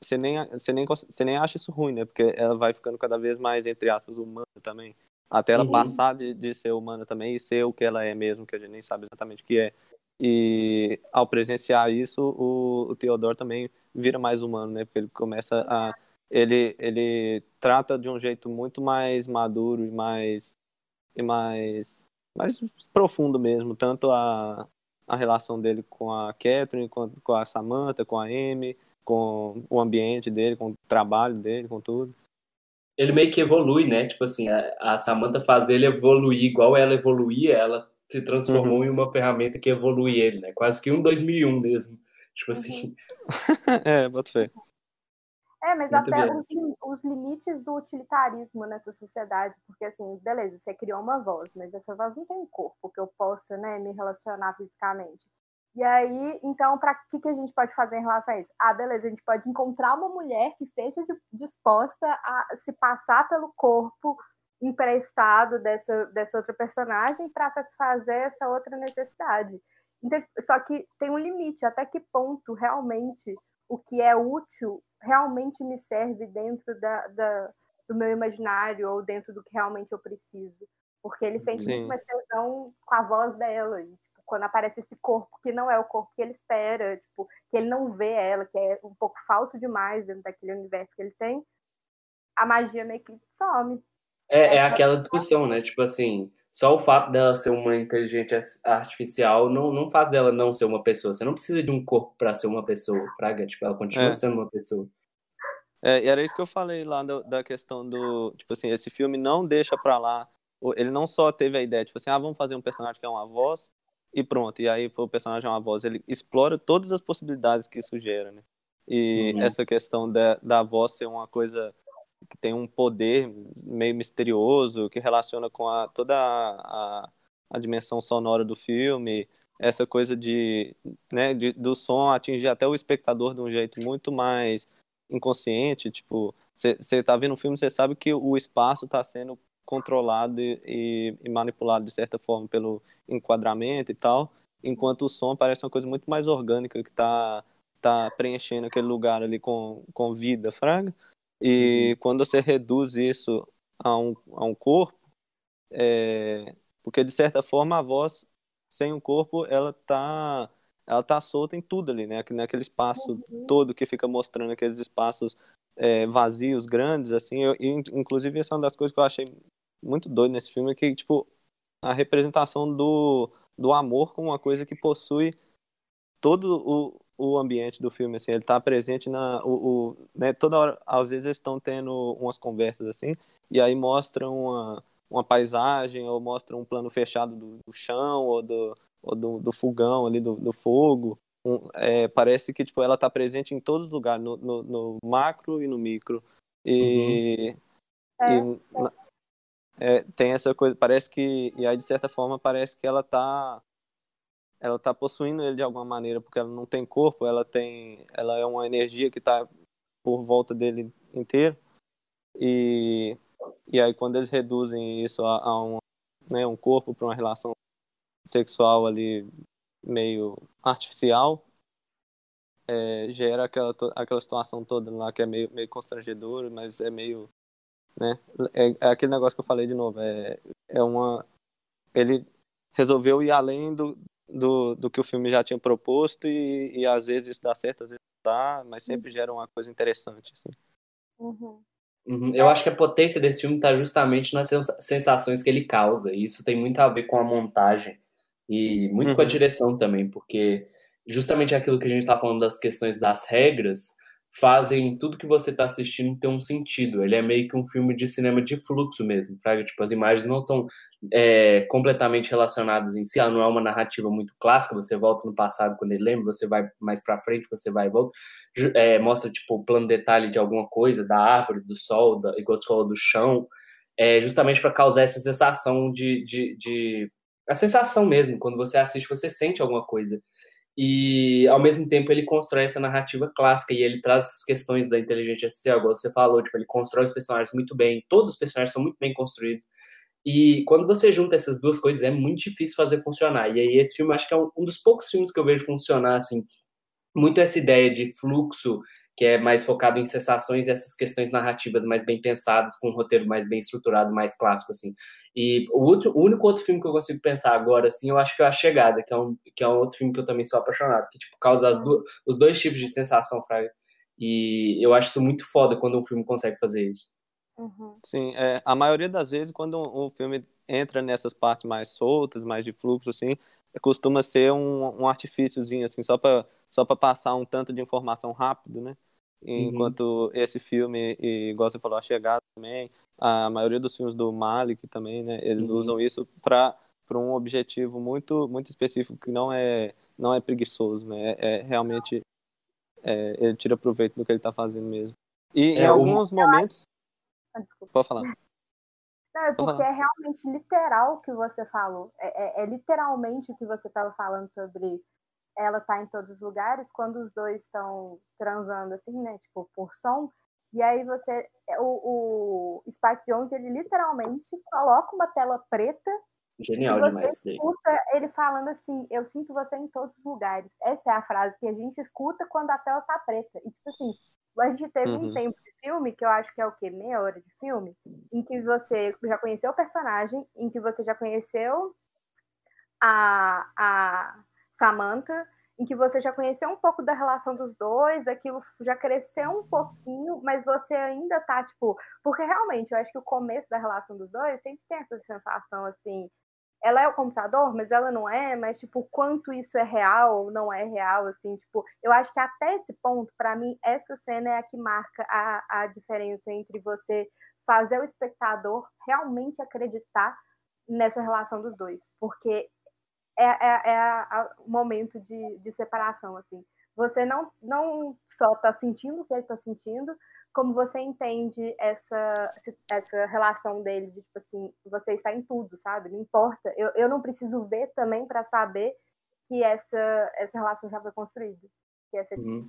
Speaker 4: você nem, você, nem, você nem acha isso ruim, né? Porque ela vai ficando cada vez mais, entre aspas, humana também. Até ela
Speaker 1: Uhum.
Speaker 4: passar de, de ser humana também e ser o que ela é mesmo, que a gente nem sabe exatamente o que é. E ao presenciar isso, o, o Theodore também vira mais humano, né? Porque ele começa a. Ele, ele trata de um jeito muito mais maduro e mais. E mais, mais profundo mesmo. Tanto a, a relação dele com a Catherine, com, com a Samantha, com a Amy, com o ambiente dele, com o trabalho dele, com tudo.
Speaker 1: Ele meio que evolui, né? Tipo assim, a, a Samantha faz ele evoluir igual ela evoluía, ela se transformou em uma ferramenta que evolui ele, né? Quase que um 2001 mesmo. Tipo assim,
Speaker 4: é, bota fé.
Speaker 3: É, mas
Speaker 1: Muito
Speaker 3: até os, os limites do utilitarismo nessa sociedade, porque assim, beleza, você criou uma voz, mas essa voz não tem um corpo que eu possa, né, me relacionar fisicamente. E aí, então, para que, que a gente pode fazer em relação a isso? Ah, beleza, a gente pode encontrar uma mulher que esteja di- disposta a se passar pelo corpo emprestado dessa, dessa outra personagem para satisfazer essa outra necessidade. Então, só que tem um limite, até que ponto realmente o que é útil realmente me serve dentro da, da- do meu imaginário ou dentro do que realmente eu preciso. Porque ele sente
Speaker 4: Sim.
Speaker 3: muito mais tesão com a voz dela. E, tipo, quando aparece esse corpo que não é o corpo que ele espera, tipo, que ele não vê ela, que é um pouco falso demais dentro daquele universo que ele tem, a magia meio que some.
Speaker 1: é, é aquela discussão, né? Tipo assim, só o fato dela ser uma inteligência artificial não, não faz dela não ser uma pessoa. Você não precisa de um corpo para ser uma pessoa, Fraga. Tipo, ela continua
Speaker 4: É.
Speaker 1: sendo uma pessoa.
Speaker 4: É, e era isso que eu falei lá do- da questão do. Tipo assim, esse filme não deixa pra lá. Ele não só teve a ideia, tipo assim, ah, vamos fazer um personagem que é uma voz e pronto. E aí, o personagem é uma voz. Ele explora todas as possibilidades que isso gera, né? E
Speaker 1: Uhum.
Speaker 4: essa questão da, da voz ser uma coisa que tem um poder meio misterioso, que relaciona com a, toda a, a, a dimensão sonora do filme, essa coisa de, né, de, do som atingir até o espectador de um jeito muito mais inconsciente, tipo, você tá vendo um filme, você sabe que o espaço está sendo controlado e, e- manipulado de certa forma pelo enquadramento e tal, enquanto o som parece uma coisa muito mais orgânica que tá, tá preenchendo aquele lugar ali com, com vida, fraga. E quando você reduz isso a um, a um corpo, é, porque de certa forma a voz sem o corpo, ela tá ela tá solta em tudo ali, né? Aquele- Naquele espaço todo que fica mostrando aqueles espaços é, vazios, grandes, assim. Eu, inclusive, essa é uma das coisas que eu achei muito doido nesse filme, que, tipo, a representação do, do amor como uma coisa que possui todo o, o ambiente do filme, assim. Ele tá presente na... O, o, né, toda hora, às vezes, eles estão tendo umas conversas, assim, e aí mostram uma, uma paisagem, ou mostram um plano fechado do, do chão, ou do, ou do, do fogão ali, do, do fogo. Um, é, parece que tipo, ela está presente em todos os lugares, no, no, no macro e no micro. E,
Speaker 3: É,
Speaker 4: e na- é, tem essa coisa, parece que, e aí de certa forma parece que ela tá ela tá possuindo ele de alguma maneira, porque ela não tem corpo, ela tem, ela é uma energia que está por volta dele inteiro. E, e aí quando eles reduzem isso a, a um, né, um corpo para uma relação sexual ali meio artificial, é, gera aquela, aquela situação toda lá que é meio, meio constrangedora, mas é meio, né, é, é aquele negócio que eu falei de novo, é, é uma, ele resolveu ir além do, do, do que o filme já tinha proposto e, e às vezes isso dá certo, às vezes não dá, mas sempre gera uma coisa interessante, assim.
Speaker 3: Uhum.
Speaker 1: Uhum. Eu acho que a potência desse filme está justamente nas sens- sensações que ele causa. E isso tem muito a ver com a montagem e muito com a
Speaker 4: Uhum.
Speaker 1: direção também, porque justamente aquilo que a gente está falando das questões das regras fazem tudo que você está assistindo ter um sentido. Ele é meio que um filme de cinema de fluxo mesmo, fraga. Tipo, as imagens não estão é, completamente relacionadas em si. Ela não é uma narrativa muito clássica. Você volta no passado quando ele lembra, você vai mais para frente, você vai e volta. É, mostra tipo o plano detalhe de alguma coisa, da árvore, do sol, da, igual você falou, do chão, é, justamente para causar essa sensação de, de, de a sensação mesmo. Quando você assiste, você sente alguma coisa. E ao mesmo tempo ele constrói essa narrativa clássica e ele traz as questões da inteligência artificial, igual você falou, tipo, ele constrói os personagens muito bem, todos os personagens são muito bem construídos. E quando você junta essas duas coisas, é muito difícil fazer funcionar. E aí esse filme acho que é um, um dos poucos filmes que eu vejo funcionar assim, muito essa ideia de fluxo, que é mais focado em sensações e essas questões narrativas mais bem pensadas, com um roteiro mais bem estruturado, mais clássico, assim. E o, outro, o único outro filme que eu consigo pensar agora, assim, eu acho que é A Chegada, que é um, que é um outro filme que eu também sou apaixonado, que, tipo, causa as du os dois tipos de sensação, Fraga. E eu acho isso muito foda quando um filme consegue fazer isso.
Speaker 3: Uhum.
Speaker 4: Sim, é, a maioria das vezes, quando um, um filme entra nessas partes mais soltas, mais de fluxo, assim, costuma ser um, um artifíciozinho, assim, só para só pra passar um tanto de informação rápido, né? Enquanto esse filme, e igual você falou, A Chegada também, a maioria dos filmes do Malik também, né? Eles
Speaker 1: Uhum.
Speaker 4: usam isso para um objetivo muito, muito específico, que não é, não é preguiçoso, né? É, é realmente, é, ele tira proveito do que ele está fazendo mesmo. E em
Speaker 1: É, o-
Speaker 4: alguns momentos...
Speaker 3: Ah, desculpa.
Speaker 4: Pode falar.
Speaker 3: Não, é porque é realmente literal o que você falou. É, é- é literalmente o que você estava falando sobre ela tá em todos os lugares, quando os dois estão transando, assim, né? Tipo, por som. E aí você. O, o Spike Jones, ele literalmente coloca uma tela preta
Speaker 1: Genial demais isso
Speaker 3: escuta ele falando assim, eu sinto você em todos os lugares. Essa é a frase que a gente escuta quando a tela tá preta. E tipo assim, a gente teve um
Speaker 4: Uhum.
Speaker 3: tempo de filme, que eu acho que é o quê? Meia hora de filme, em que você já conheceu o personagem, em que você já conheceu a, a Samantha, em que você já conheceu um pouco da relação dos dois, aquilo já cresceu um pouquinho, mas você ainda tá, tipo. Porque realmente, eu acho que o começo da relação dos dois sempre tem essa sensação assim. Ela é o computador, mas ela não é, mas, tipo, quanto isso é real ou não é real, assim, tipo, eu acho que até esse ponto, para mim, essa cena é a que marca a, a diferença entre você fazer o espectador realmente acreditar nessa relação dos dois, porque é, é, é o momento de, de separação, assim. Você não, não só está sentindo o que ele está sentindo, como você entende essa, essa relação dele, de, tipo assim, você está em tudo, sabe? Não importa. Eu, eu não preciso ver também para saber que essa, essa relação já foi construída. Que essa,
Speaker 4: uhum.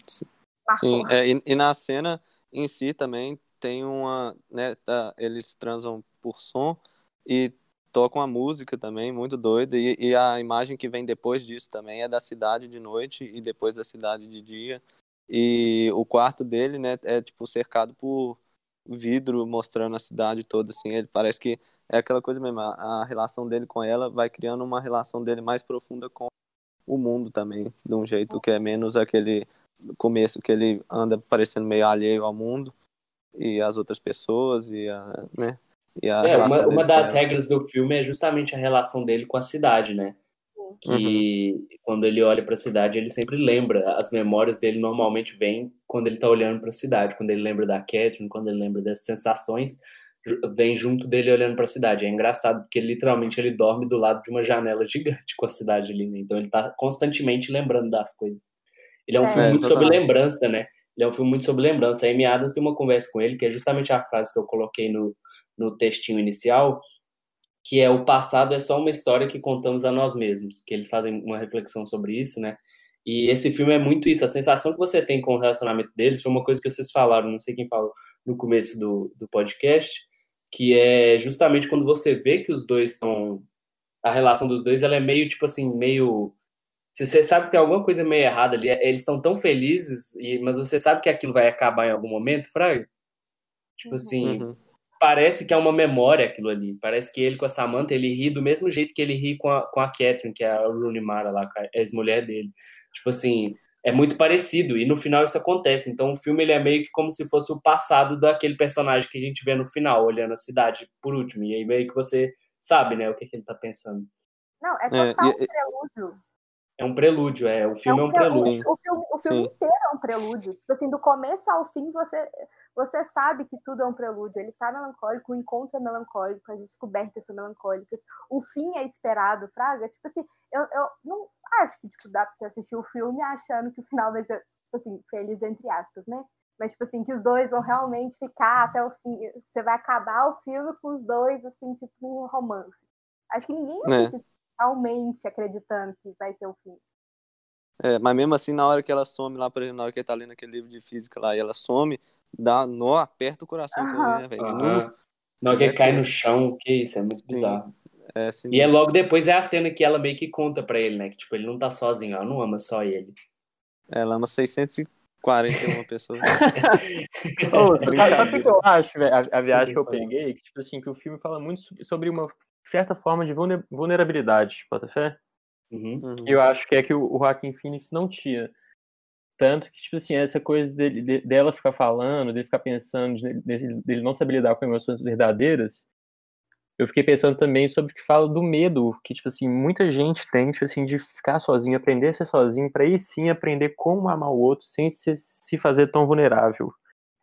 Speaker 4: Sim, é, e, e, na cena em si também tem uma, né, tá, eles transam por som e tocam a música também, muito doida, e, e, a imagem que vem depois disso também é da cidade de noite e depois da cidade de dia, e o quarto dele, né, é tipo cercado por vidro mostrando a cidade toda, assim, ele parece que é aquela coisa mesmo, a, a relação dele com ela vai criando uma relação dele mais profunda com o mundo também, de um jeito que é menos aquele começo que ele anda parecendo meio alheio ao mundo e as outras pessoas e a, né,
Speaker 1: é, uma, uma das regras do filme é justamente a relação dele com a cidade, né? Que uhum. quando ele olha para a cidade, ele sempre lembra. As memórias dele normalmente vêm quando ele tá olhando para a cidade. Quando ele lembra da Catherine, quando ele lembra das sensações, vem junto dele olhando para a cidade. É engraçado porque literalmente ele dorme do lado de uma janela gigante com a cidade ali, né? Então ele tá constantemente lembrando das coisas. Ele é um é, filme muito sobre lembrança, né? Ele é um filme muito sobre lembrança. A Amy Adams tem uma conversa com ele, que é justamente a frase que eu coloquei no, no textinho inicial, que é o passado é só uma história que contamos a nós mesmos, que eles fazem uma reflexão sobre isso, né? E esse filme é muito isso, a sensação que você tem com o relacionamento deles foi uma coisa que vocês falaram, não sei quem falou no começo do, do podcast, que é justamente quando você vê que os dois estão a relação dos dois ela é meio tipo assim, meio você sabe que tem alguma coisa meio errada ali, eles estão tão felizes, mas você sabe que aquilo vai acabar em algum momento, Fraga? Tipo assim, uhum parece que é uma memória aquilo ali. Parece que ele com a Samantha, ele ri do mesmo jeito que ele ri com a, com a Catherine, que é a Rooney Mara lá, a ex-mulher dele. Tipo assim, é muito parecido. E no final isso acontece. Então o filme ele é meio que como se fosse o passado daquele personagem que a gente vê no final, olhando a cidade por último. E aí meio que você sabe, né, o que, que ele tá pensando.
Speaker 3: Não, é total é, um prelúdio.
Speaker 1: É um prelúdio, é. O filme é um, é um prelúdio.
Speaker 3: prelúdio. O filme, o filme inteiro é um prelúdio. Tipo assim, do começo ao fim, você você sabe que tudo é um prelúdio, ele tá melancólico, o encontro é melancólico, as descobertas são melancólicas, o fim é esperado, Fraga. Tipo assim, eu, eu não acho que tipo, dá pra você assistir o filme achando que o final vai ser, tipo assim, feliz entre aspas, né? Mas, tipo assim, que os dois vão realmente ficar até o fim. Você vai acabar o filme com os dois, assim, tipo, um romance. Acho que ninguém é. Realmente acreditando que vai ser o fim.
Speaker 4: É, mas mesmo assim, na hora que ela some lá, por exemplo, na hora que ele tá lendo aquele livro de física lá, e ela some, dá nó, aperta o coração uhum. também, né, velho?
Speaker 1: Uhum. Não, que é cai no chão, que isso, é muito bizarro. É assim e é logo depois é a cena que ela meio que conta pra ele, né? Que tipo, ele não tá sozinho, ela não ama só ele.
Speaker 4: Ela ama 641 pessoas.
Speaker 2: oh, sabe o que eu acho, velho? A, a, viagem que eu peguei, que tipo assim, que o filme fala muito sobre uma certa forma de vulnerabilidade, bota fé? Uhum. uhum. Eu acho que é que o, o Joaquim Phoenix não tinha. Tanto que, tipo assim, essa coisa dele, de, dela ficar falando, dele ficar pensando, dele, dele não saber lidar com emoções verdadeiras, eu fiquei pensando também sobre o que fala do medo, que, tipo assim, muita gente tem, tipo assim, de ficar sozinho, aprender a ser sozinho, para aí sim aprender como amar o outro sem se, se fazer tão vulnerável.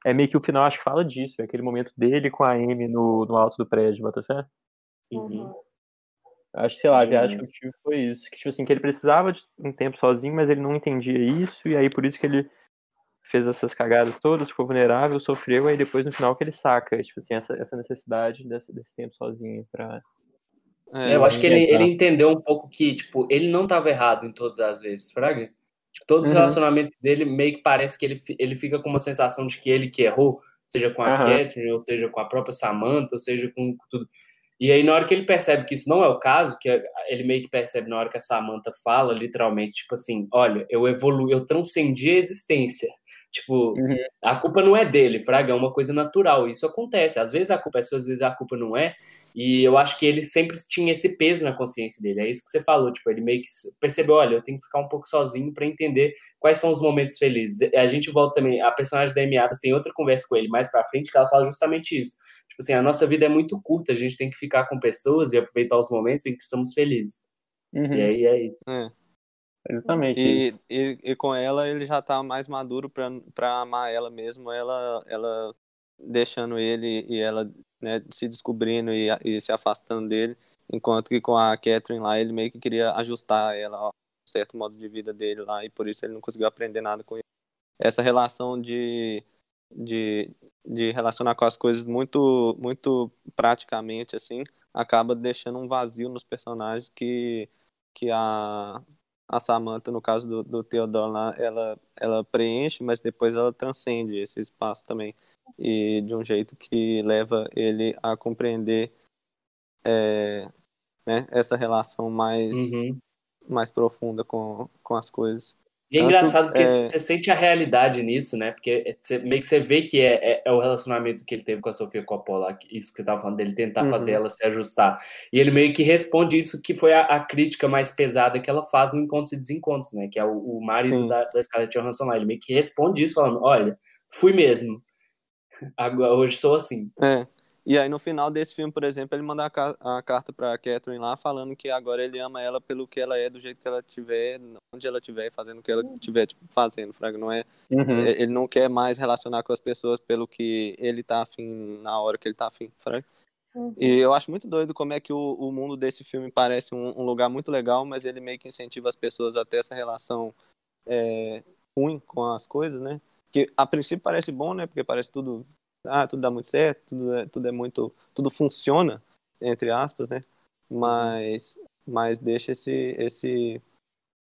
Speaker 2: É meio que o final, acho que fala disso, é aquele momento dele com a Amy no, no alto do prédio, Botafé. Uhum. Acho, sei lá, a viagem que eu tive foi isso. Que, tipo assim, que ele precisava de um tempo sozinho, mas ele não entendia isso, e aí por isso que ele fez essas cagadas todas, ficou vulnerável, sofreu, aí depois no final que ele saca, tipo assim, essa, essa necessidade desse, desse tempo sozinho pra...
Speaker 1: É, eu acho que ele, ele entendeu um pouco que, tipo, ele não tava errado em todas as vezes, Fraga. Tipo, todos os uhum. relacionamentos dele meio que parece que ele, ele fica com uma sensação de que ele que errou, seja com a uhum. Catherine, ou seja com a própria Samantha, ou seja com tudo. E aí, na hora que ele percebe que isso não é o caso, que ele meio que percebe na hora que a Samantha fala, literalmente, tipo assim, olha, eu evolui, eu transcendi a existência. Tipo, uhum. a culpa não é dele, Fraga, é uma coisa natural. Isso acontece. Às vezes a culpa é sua, às vezes a culpa não é. E eu acho que ele sempre tinha esse peso na consciência dele. É isso que você falou, tipo, ele meio que percebeu, olha, eu tenho que ficar um pouco sozinho para entender quais são os momentos felizes. A gente volta também, a personagem da Amy Adams tem outra conversa com ele mais para frente que ela fala justamente isso. Tipo assim, a nossa vida é muito curta, a gente tem que ficar com pessoas e aproveitar os momentos em que estamos felizes.
Speaker 2: Uhum.
Speaker 1: E aí é isso.
Speaker 4: É.
Speaker 2: Exatamente.
Speaker 4: E, e, e com ela ele já tá mais maduro pra, pra amar ela mesmo, ela, ela deixando ele e ela né, se descobrindo e, e se afastando dele, enquanto que com a Catherine lá ele meio que queria ajustar ela a um certo modo de vida dele lá e por isso ele não conseguiu aprender nada com ele. Essa relação de, de, de relacionar com as coisas muito, muito praticamente assim, acaba deixando um vazio nos personagens que, que a, a Samantha, no caso do, do Theodore lá, ela, ela preenche, mas depois ela transcende esse espaço também. E de um jeito que leva ele a compreender é, né, essa relação mais,
Speaker 1: Uhum.
Speaker 4: mais profunda com, com as coisas.
Speaker 1: E é
Speaker 4: Tanto,
Speaker 1: engraçado porque
Speaker 4: é-
Speaker 1: você sente a realidade nisso, né? Porque você, meio que você vê que é, é, é o relacionamento que ele teve com a Sofia Coppola, isso que você tava falando, dele tentar
Speaker 4: Uhum.
Speaker 1: fazer ela se ajustar. E ele meio que responde isso que foi a, a crítica mais pesada que ela faz no Encontros e Desencontros, né? Que é o, o marido
Speaker 4: Sim.
Speaker 1: da, da Scarlett Johansson lá. Ele meio que responde isso falando, olha, fui mesmo. Agora, hoje sou assim.
Speaker 4: É. E aí no final desse filme, por exemplo, ele manda a, ca- a carta pra Catherine lá falando que agora ele ama ela pelo que ela é, do jeito que ela tiver, onde ela estiver, fazendo o que ela estiver tipo, fazendo, Fraga. Não é,
Speaker 2: Uhum.
Speaker 4: Ele não quer mais relacionar com as pessoas pelo que ele tá afim na hora que ele tá afim, Fraga.
Speaker 3: Uhum.
Speaker 4: E eu acho muito doido como é que o, o mundo desse filme parece um, um lugar muito legal, mas ele meio que incentiva as pessoas a ter essa relação é, ruim com as coisas, né? Que a princípio parece bom, né? Porque parece tudo, ah, tudo dá muito certo, tudo é, tudo é muito, tudo funciona entre aspas, né? Mas, mas deixa esse, esse,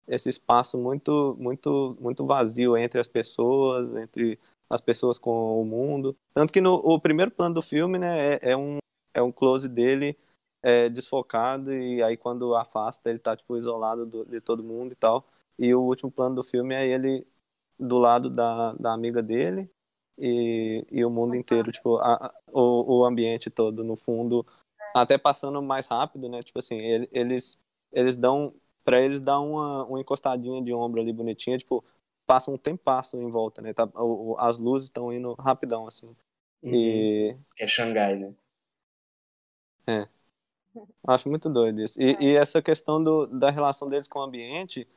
Speaker 4: esse espaço muito, muito, muito vazio entre as pessoas, entre as pessoas com o mundo. Tanto que no o primeiro plano do filme, né, é, é um é um close dele é, desfocado e aí quando afasta ele tá tipo isolado do- de todo mundo e tal. E o último plano do filme é ele do lado da, da amiga dele e, e o mundo inteiro, tipo, a- o, o ambiente todo no fundo, até passando mais rápido, né? Tipo assim, ele- eles eles dão para eles dar uma, uma encostadinha de ombro ali bonitinha, tipo, passa um tempasso em volta, né? Tá, o- as luzes estão indo rapidão assim. E
Speaker 1: Que é Xangai, né?
Speaker 4: Acho muito doido isso. E, e essa questão do, da relação deles com o ambiente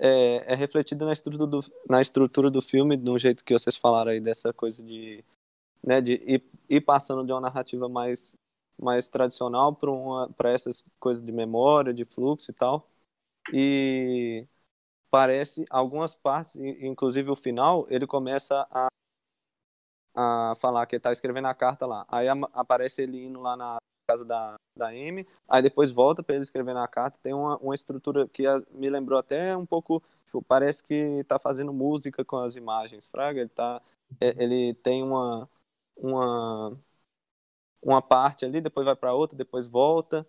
Speaker 4: é, é refletida na estrutura, do, na estrutura do filme, de um jeito que vocês falaram aí, dessa coisa de, né, de ir, ir passando de uma narrativa mais, mais tradicional para essas coisas de memória, de fluxo e tal. E parece, algumas partes, inclusive o final, ele começa a, a falar que ele tá escrevendo a carta lá. Aí aparece ele indo lá na casa da, da Amy, aí depois volta para ele escrever na carta. Tem uma, uma estrutura que a- me lembrou até um pouco, tipo, parece que tá fazendo música com as imagens, fraga. Ele tá, é- ele tem uma uma uma parte ali, depois vai para outra, depois volta.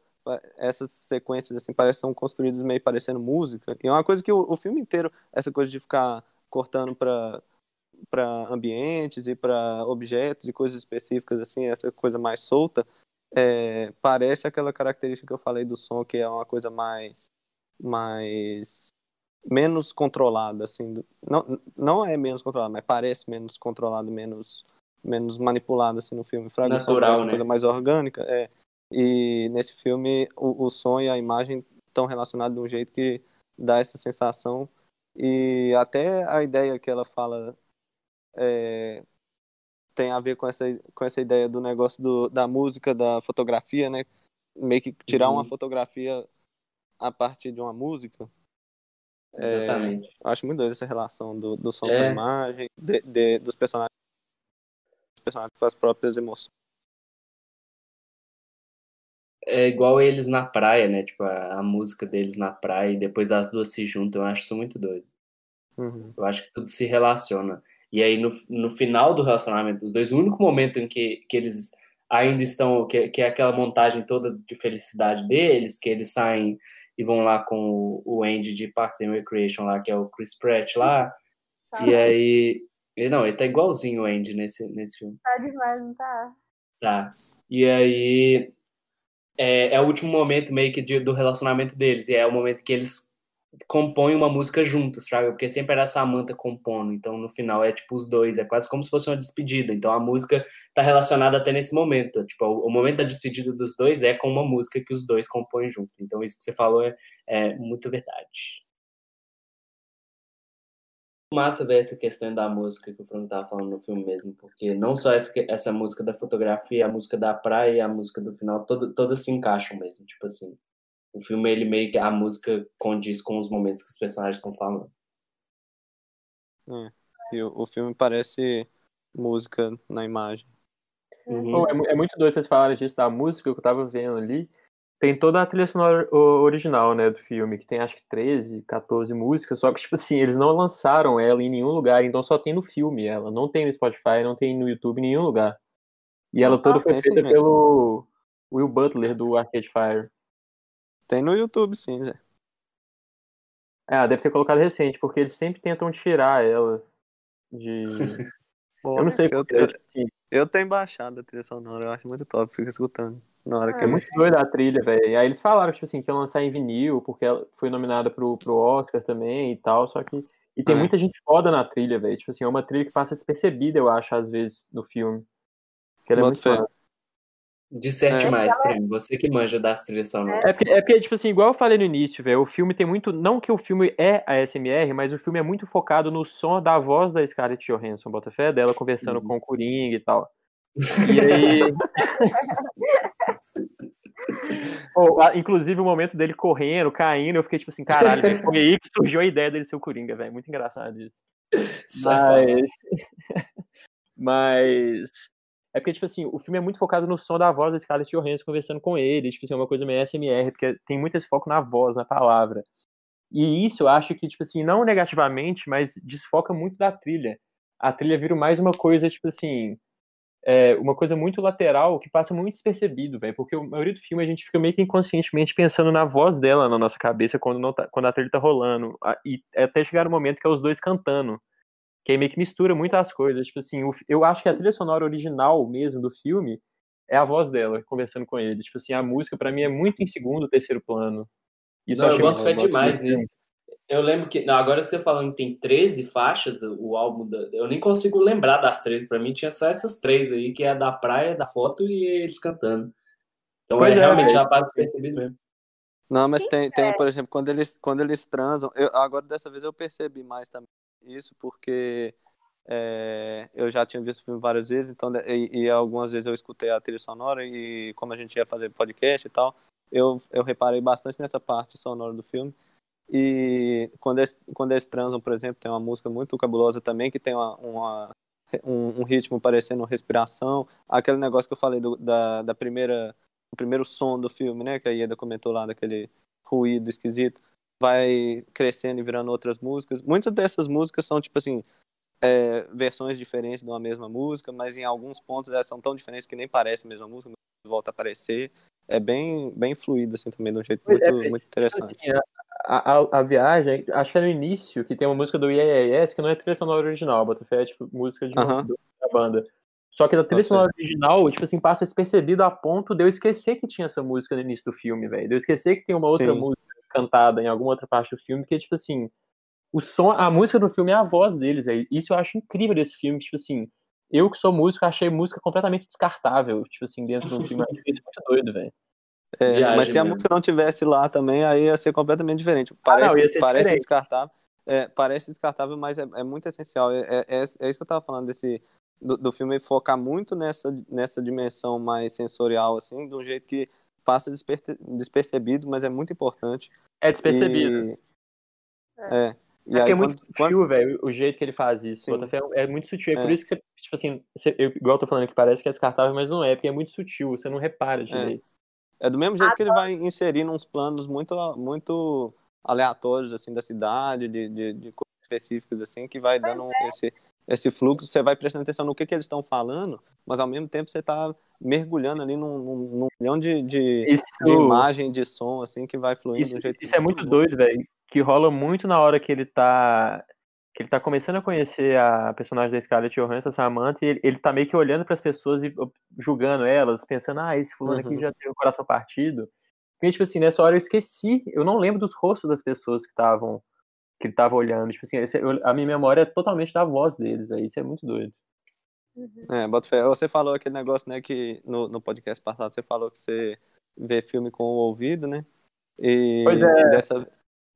Speaker 4: Essas sequências assim parecem são construídas meio parecendo música. E é uma coisa que o, o filme inteiro, essa coisa de ficar cortando para para ambientes e para objetos e coisas específicas assim, essa coisa mais solta, é, parece aquela característica que eu falei do som, que é uma coisa mais, mais menos controlada, assim, não, não é menos controlada, mas parece menos controlada, menos, menos manipulada, assim, no filme. Fraga, o som
Speaker 1: Natural,
Speaker 4: uma
Speaker 1: né?
Speaker 4: coisa mais orgânica, é. E nesse filme, o, o som e a imagem estão relacionados de um jeito que dá essa sensação e até a ideia que ela fala é, tem a ver com essa, com essa ideia do negócio do, da música, da fotografia, né? Meio que tirar
Speaker 1: Uhum.
Speaker 4: uma fotografia a partir de uma música. É,
Speaker 1: Exatamente.
Speaker 4: eu acho muito doido essa relação do, do som
Speaker 1: É.
Speaker 4: com a imagem, de, de- dos personagens, dos personagens com as próprias emoções.
Speaker 1: É igual eles na praia, né? Tipo, a, a música deles na praia e depois as duas se juntam. Eu acho isso muito doido.
Speaker 4: Uhum.
Speaker 1: Eu acho que tudo se relaciona. E aí, no, no final do relacionamento dos dois, o único momento em que, que eles ainda estão, que, que é aquela montagem toda de felicidade deles, que eles saem e vão lá com o, o Andy de Parks and Recreation lá, que é o Chris Pratt lá.
Speaker 3: Tá,
Speaker 1: E aí. ele- Não, ele tá igualzinho o Andy nesse, nesse filme.
Speaker 3: tá demais, não tá?
Speaker 1: Tá. E aí. é, é o último momento meio que de- do relacionamento deles. E é o momento que eles compõem uma música juntos, sabe? Porque sempre era a Samantha compondo. Então, no final, é tipo os dois. É quase como se fosse uma despedida. Então, a música tá relacionada até nesse momento. Tipo, o, o momento da despedida dos dois é com uma música que os dois compõem junto. Então, isso que você falou é, é muito verdade. Massa ver essa questão da música que o Bruno tava falando no filme mesmo, porque não só essa, essa música da fotografia, a música da praia e a música do final, todo, todas se encaixam mesmo, tipo assim. O filme, ele meio que, a música condiz com os momentos que os personagens estão falando.
Speaker 4: E o, o filme parece música na imagem.
Speaker 1: Uhum.
Speaker 2: É, é muito doido vocês falarem disso da música que eu tava vendo ali. Tem toda a trilha sonora original, né, do filme, que tem acho que 13, 14 músicas, só que, tipo assim, eles não lançaram ela em nenhum lugar, então só tem no filme ela. Não tem no Spotify, não tem no YouTube, em nenhum lugar. E ela toda
Speaker 4: Ah,
Speaker 2: foi
Speaker 4: tem sim,
Speaker 2: feita pelo Will Butler, do Arcade Fire.
Speaker 4: Tem no YouTube, sim, Zé.
Speaker 2: Ah, deve ter colocado recente, porque eles sempre tentam tirar ela de... Eu não sei
Speaker 4: eu, eu, eu tenho baixado a trilha sonora, eu acho muito top, fico escutando. Na hora que
Speaker 2: É muito doida a trilha, velho. Aí eles falaram, tipo assim, que iam lançar em vinil, porque ela foi nominada pro, pro Oscar também e tal, só que. E tem
Speaker 4: É.
Speaker 2: muita gente foda na trilha, velho. Tipo assim, é uma trilha que passa despercebida, eu acho, às vezes, no filme. Que ela é muito.
Speaker 1: Disserte
Speaker 4: É.
Speaker 1: mais, Prêmio. Você que manja das trilhas sonoras.
Speaker 2: É porque, é porque, tipo assim, igual eu falei no início, velho, o filme tem muito. Não que o filme é a SMR, mas o filme é muito focado no som da voz da Scarlett Johansson, Botafé, dela conversando
Speaker 1: Uhum.
Speaker 2: com o Coringa e tal. E aí. A- inclusive o momento dele correndo, caindo, eu fiquei tipo assim, caralho, velho, foi aí que surgiu a ideia dele ser o Coringa, velho. Muito engraçado isso. Mas. Mas. É porque, tipo assim, o filme é muito focado no som da voz da Scarlett Johansson conversando com ele. Tipo assim, é uma coisa meio SMR, porque tem muito esse foco na voz, na palavra. E isso eu acho que, tipo assim, não negativamente, mas desfoca muito da trilha. A trilha vira mais uma coisa, tipo assim. É uma coisa muito lateral que passa muito despercebido, velho. Porque a maioria do filme a gente fica meio que inconscientemente pensando na voz dela na nossa cabeça quando, não tá, quando a trilha tá rolando. E até chegar no momento que é os dois cantando. Que aí meio que mistura muito as coisas. Tipo assim, eu acho que a trilha sonora original mesmo do filme é a voz dela conversando com ele. Tipo assim, a música pra mim é muito em segundo, terceiro plano. Isso
Speaker 1: Não, eu boto fé
Speaker 2: muito-
Speaker 1: demais nisso. Eu lembro que. Não, agora você falando que tem 13 faixas, o álbum. Da, eu nem consigo lembrar das 13. Pra mim tinha só essas três aí, que é a da praia, da foto e eles cantando. Então
Speaker 2: Pois
Speaker 1: é,
Speaker 2: é,
Speaker 1: realmente já passa percebido mesmo.
Speaker 4: Não, mas
Speaker 3: Sim,
Speaker 4: tem,
Speaker 3: é.
Speaker 4: tem, por exemplo, quando eles, quando eles transam. eu- agora, dessa vez, eu percebi mais também isso, porque é, eu já tinha visto o filme várias vezes, então, e, e algumas vezes eu escutei a trilha sonora, e como a gente ia fazer podcast e tal, eu, eu reparei bastante nessa parte sonora do filme. E quando eles, quando eles transam, por exemplo, tem uma música muito cabulosa também, que tem uma, uma- um, um ritmo parecendo respiração. Aquele negócio que eu falei do, da, da primeira, o primeiro som do filme, né? Que a Ieda comentou lá, daquele ruído esquisito. Vai crescendo e virando outras músicas. Muitas dessas músicas são, tipo assim, é, versões diferentes de uma mesma música, mas em alguns pontos elas são tão diferentes que nem parece a mesma música, mas volta a aparecer. É bem, bem fluido, assim, também, de um jeito muito,
Speaker 2: É,
Speaker 4: muito interessante.
Speaker 2: Assim, a, a, a viagem, acho que é no início que tem uma música do Yes que não é trilha sonora original, Botafé é tipo música de do- da banda. Só que da trilha sonora original, tipo assim, passa despercebido a ponto de eu esquecer que tinha essa música no início do filme, velho. De eu esquecer que tem uma outra
Speaker 4: Sim.
Speaker 2: música cantada em alguma outra parte do filme, que tipo assim, o som, a música do filme é a voz deles, velho. Isso eu acho incrível desse filme, tipo assim, eu que sou músico, achei música completamente descartável, tipo assim, dentro do filme. Eu achei isso muito doido, velho.
Speaker 4: É,
Speaker 1: Viagem
Speaker 4: mas se a
Speaker 1: mesmo.
Speaker 4: música não tivesse lá também, aí ia ser completamente diferente. Parece,
Speaker 2: Ah, não,
Speaker 4: parece
Speaker 2: diferente.
Speaker 4: descartável. É, parece descartável, mas é, é muito essencial. É, é, é isso que eu tava falando desse do, do filme focar muito nessa, nessa dimensão mais sensorial, assim, de um jeito que passa desper- despercebido, mas é muito importante.
Speaker 2: É despercebido.
Speaker 4: E, é. E
Speaker 2: É porque
Speaker 4: aí,
Speaker 2: é muito
Speaker 4: quando- quando-
Speaker 2: sutil, velho, o jeito que ele faz isso. É muito sutil. É, por
Speaker 4: É.
Speaker 2: isso que você, tipo assim, você- eu, igual eu tô falando que parece que é descartável, mas não é, porque é muito sutil, você não repara direito.
Speaker 4: É do mesmo jeito que ele vai inserindo uns planos muito, muito aleatórios, assim, da cidade, de, de, de coisas específicas, assim, que vai dando esse, esse fluxo. Você vai prestando atenção no que, que eles estão falando, mas ao mesmo tempo você tá mergulhando ali num, num, num milhão de, de,
Speaker 2: Isso,
Speaker 4: de imagem, de som, assim, que vai fluindo
Speaker 2: isso,
Speaker 4: de um jeito
Speaker 2: isso é muito
Speaker 4: bom.
Speaker 2: doido, velho. Que rola muito na hora que ele tá que ele tá começando a conhecer a personagem da Scarlett Johansson, a Samantha, e ele, ele tá meio que olhando pras pessoas e julgando elas, pensando, ah, esse fulano aqui
Speaker 4: Uhum.
Speaker 2: já tem o coração partido. E, tipo assim, nessa hora eu esqueci, eu não lembro dos rostos das pessoas que estavam que ele tava olhando. Tipo assim, esse- eu- a minha memória é totalmente da voz deles, velho. Isso é muito doido.
Speaker 3: Uhum.
Speaker 4: É, bota fé. Você falou aquele negócio, né, que no, no podcast passado você falou que você vê filme com o ouvido, né? E
Speaker 2: Pois é.
Speaker 4: dessa,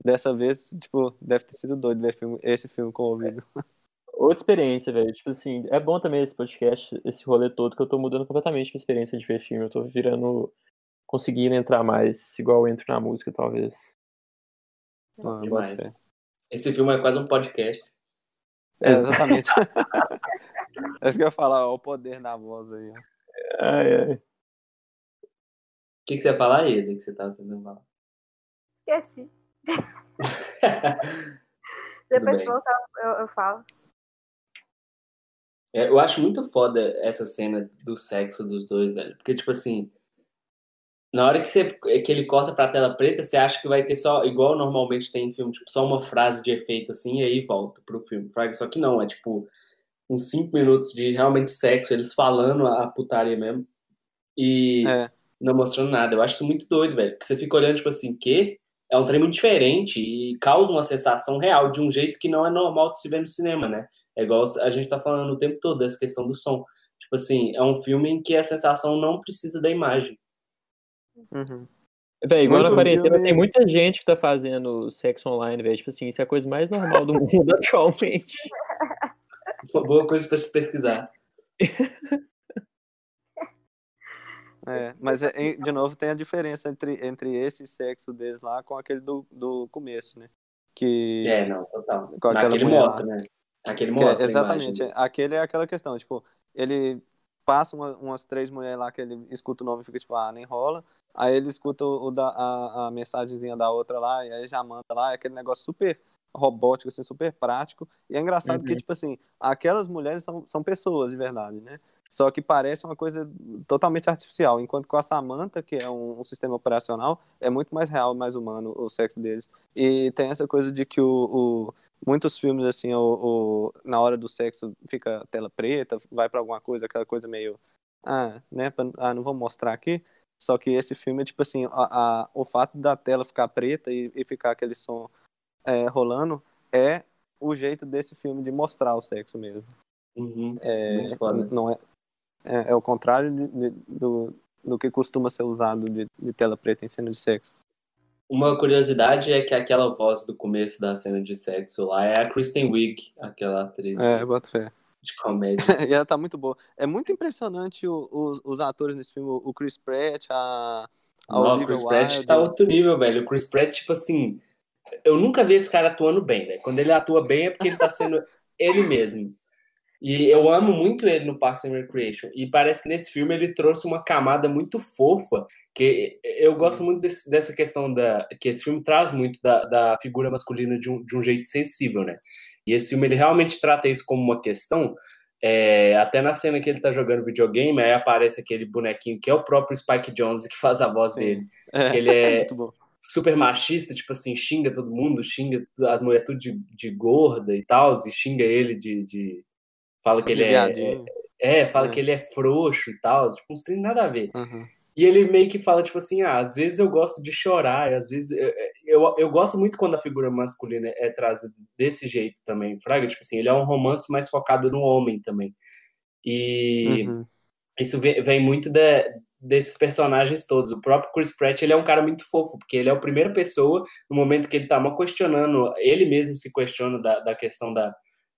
Speaker 4: dessa vez, tipo, deve ter sido doido ver filme, esse filme com o ouvido.
Speaker 2: Outra experiência, velho. Tipo assim, é bom também esse podcast, esse rolê todo, que eu tô mudando completamente minha experiência de ver filme. Eu tô virando. conseguindo entrar mais, igual eu entro na música, talvez.
Speaker 4: Ah, bota fé.
Speaker 1: Esse filme é quase um podcast.
Speaker 4: É, exatamente. é isso que eu ia falar, ó, o poder da voz aí.
Speaker 2: Ai, ai.
Speaker 1: O que, que você ia falar aí, Eda, que você tava tentando falar?
Speaker 3: Esqueci. Depois se voltar, eu, eu falo.
Speaker 1: É, eu acho muito foda essa cena do sexo dos dois, velho. Porque, tipo assim, na hora que, você, que ele corta pra tela preta, você acha que vai ter só, igual normalmente tem em filme, tipo, só uma frase de efeito assim, e aí volta pro filme. Só que não, é tipo uns cinco minutos de realmente sexo, eles falando a putaria mesmo. E
Speaker 4: É,
Speaker 1: não mostrando nada. Eu acho isso muito doido, velho. Porque você fica olhando, tipo assim, que é um trem muito diferente e causa uma sensação real, de um jeito que não é normal de se ver no cinema, né? É igual a gente tá falando o tempo todo, dessa questão do som. Tipo assim, é um filme em que a sensação não precisa da imagem.
Speaker 4: Uhum.
Speaker 2: Véi, igual
Speaker 4: Muito
Speaker 2: na quarentena, tem muita gente que tá fazendo sexo online, velho. Tipo assim, isso é a coisa mais normal do mundo atualmente.
Speaker 1: Boa coisa pra se pesquisar.
Speaker 4: É, mas é, de novo tem a diferença entre, entre esse sexo deles lá com aquele do, do começo, né? Que,
Speaker 1: É, não, total.
Speaker 4: Com aquela
Speaker 1: Aquele mostra, né? Aquele
Speaker 4: que é-
Speaker 1: mostra a
Speaker 4: exatamente.
Speaker 1: imagem.
Speaker 4: Aquele é aquela questão, tipo, ele passa uma- umas três mulheres lá que ele escuta o nome e fica tipo, ah, nem rola. Aí ele escuta o, o da, a, a mensagenzinha da outra lá, e aí já manda lá, é aquele negócio super robótico, assim, super prático. E é engraçado que,
Speaker 2: Uhum.
Speaker 4: tipo assim, aquelas mulheres são, são pessoas de verdade, né? Só que parece uma coisa totalmente artificial. Enquanto com a Samantha, que é um, um sistema operacional, é muito mais real, mais humano o sexo deles. E tem essa coisa de que o, o- muitos filmes, assim, o, o- na hora do sexo fica tela preta, vai pra alguma coisa, aquela coisa meio. Ah, né? Ah, não vou mostrar aqui. Só que esse filme é tipo assim: a, a- o fato da tela ficar preta e, e ficar aquele som é, rolando é o jeito desse filme de mostrar o sexo mesmo.
Speaker 1: Uhum.
Speaker 4: É, não é, é, é o contrário de- de- do, do que costuma ser usado de, de tela preta em cena de sexo.
Speaker 1: Uma curiosidade é que aquela voz do começo da cena de sexo lá é a Kristen Wiig, aquela atriz
Speaker 4: É, boto fé.
Speaker 1: De comédia.
Speaker 4: e ela tá muito boa. É muito impressionante o- os, os atores nesse filme, o Chris Pratt, a, a
Speaker 1: Não, o Chris Pratt
Speaker 4: Wilde.
Speaker 1: tá outro nível, velho. O Chris Pratt, tipo assim, eu nunca vi esse cara atuando bem, velho. Quando ele atua bem é porque ele tá sendo ele mesmo. E eu amo muito ele no Parks and Recreation. E parece que nesse filme ele trouxe uma camada muito fofa. Que eu gosto muito desse- dessa questão da. Que esse filme traz muito da, da figura masculina de um, de um jeito sensível, né? E esse filme ele realmente trata isso como uma questão. É, até na cena que ele tá jogando videogame, aí aparece aquele bonequinho que é o próprio Spike Jonze que faz a voz
Speaker 4: Sim.
Speaker 1: dele.
Speaker 4: É,
Speaker 1: ele é super machista, tipo assim, xinga todo mundo, xinga as mulheres tudo de, de gorda e tal, e xinga ele de. de- fala que ele é.
Speaker 4: Viadinho.
Speaker 1: É, fala
Speaker 4: É.
Speaker 1: que ele é frouxo e tal, tipo, uns treinos nada a ver.
Speaker 4: Uhum.
Speaker 1: E ele meio que fala, tipo assim, ah, às vezes eu gosto de chorar, às vezes. Eu, eu, eu gosto muito quando a figura masculina é trazida desse jeito também, Fraga. Tipo assim, ele é um romance mais focado no homem também. E
Speaker 4: Uhum.
Speaker 1: isso vem, vem muito da- desses personagens todos. O próprio Chris Pratt, ele é um cara muito fofo, porque ele é a primeira pessoa, no momento que ele tá questionando, ele mesmo se questiona da, da questão da,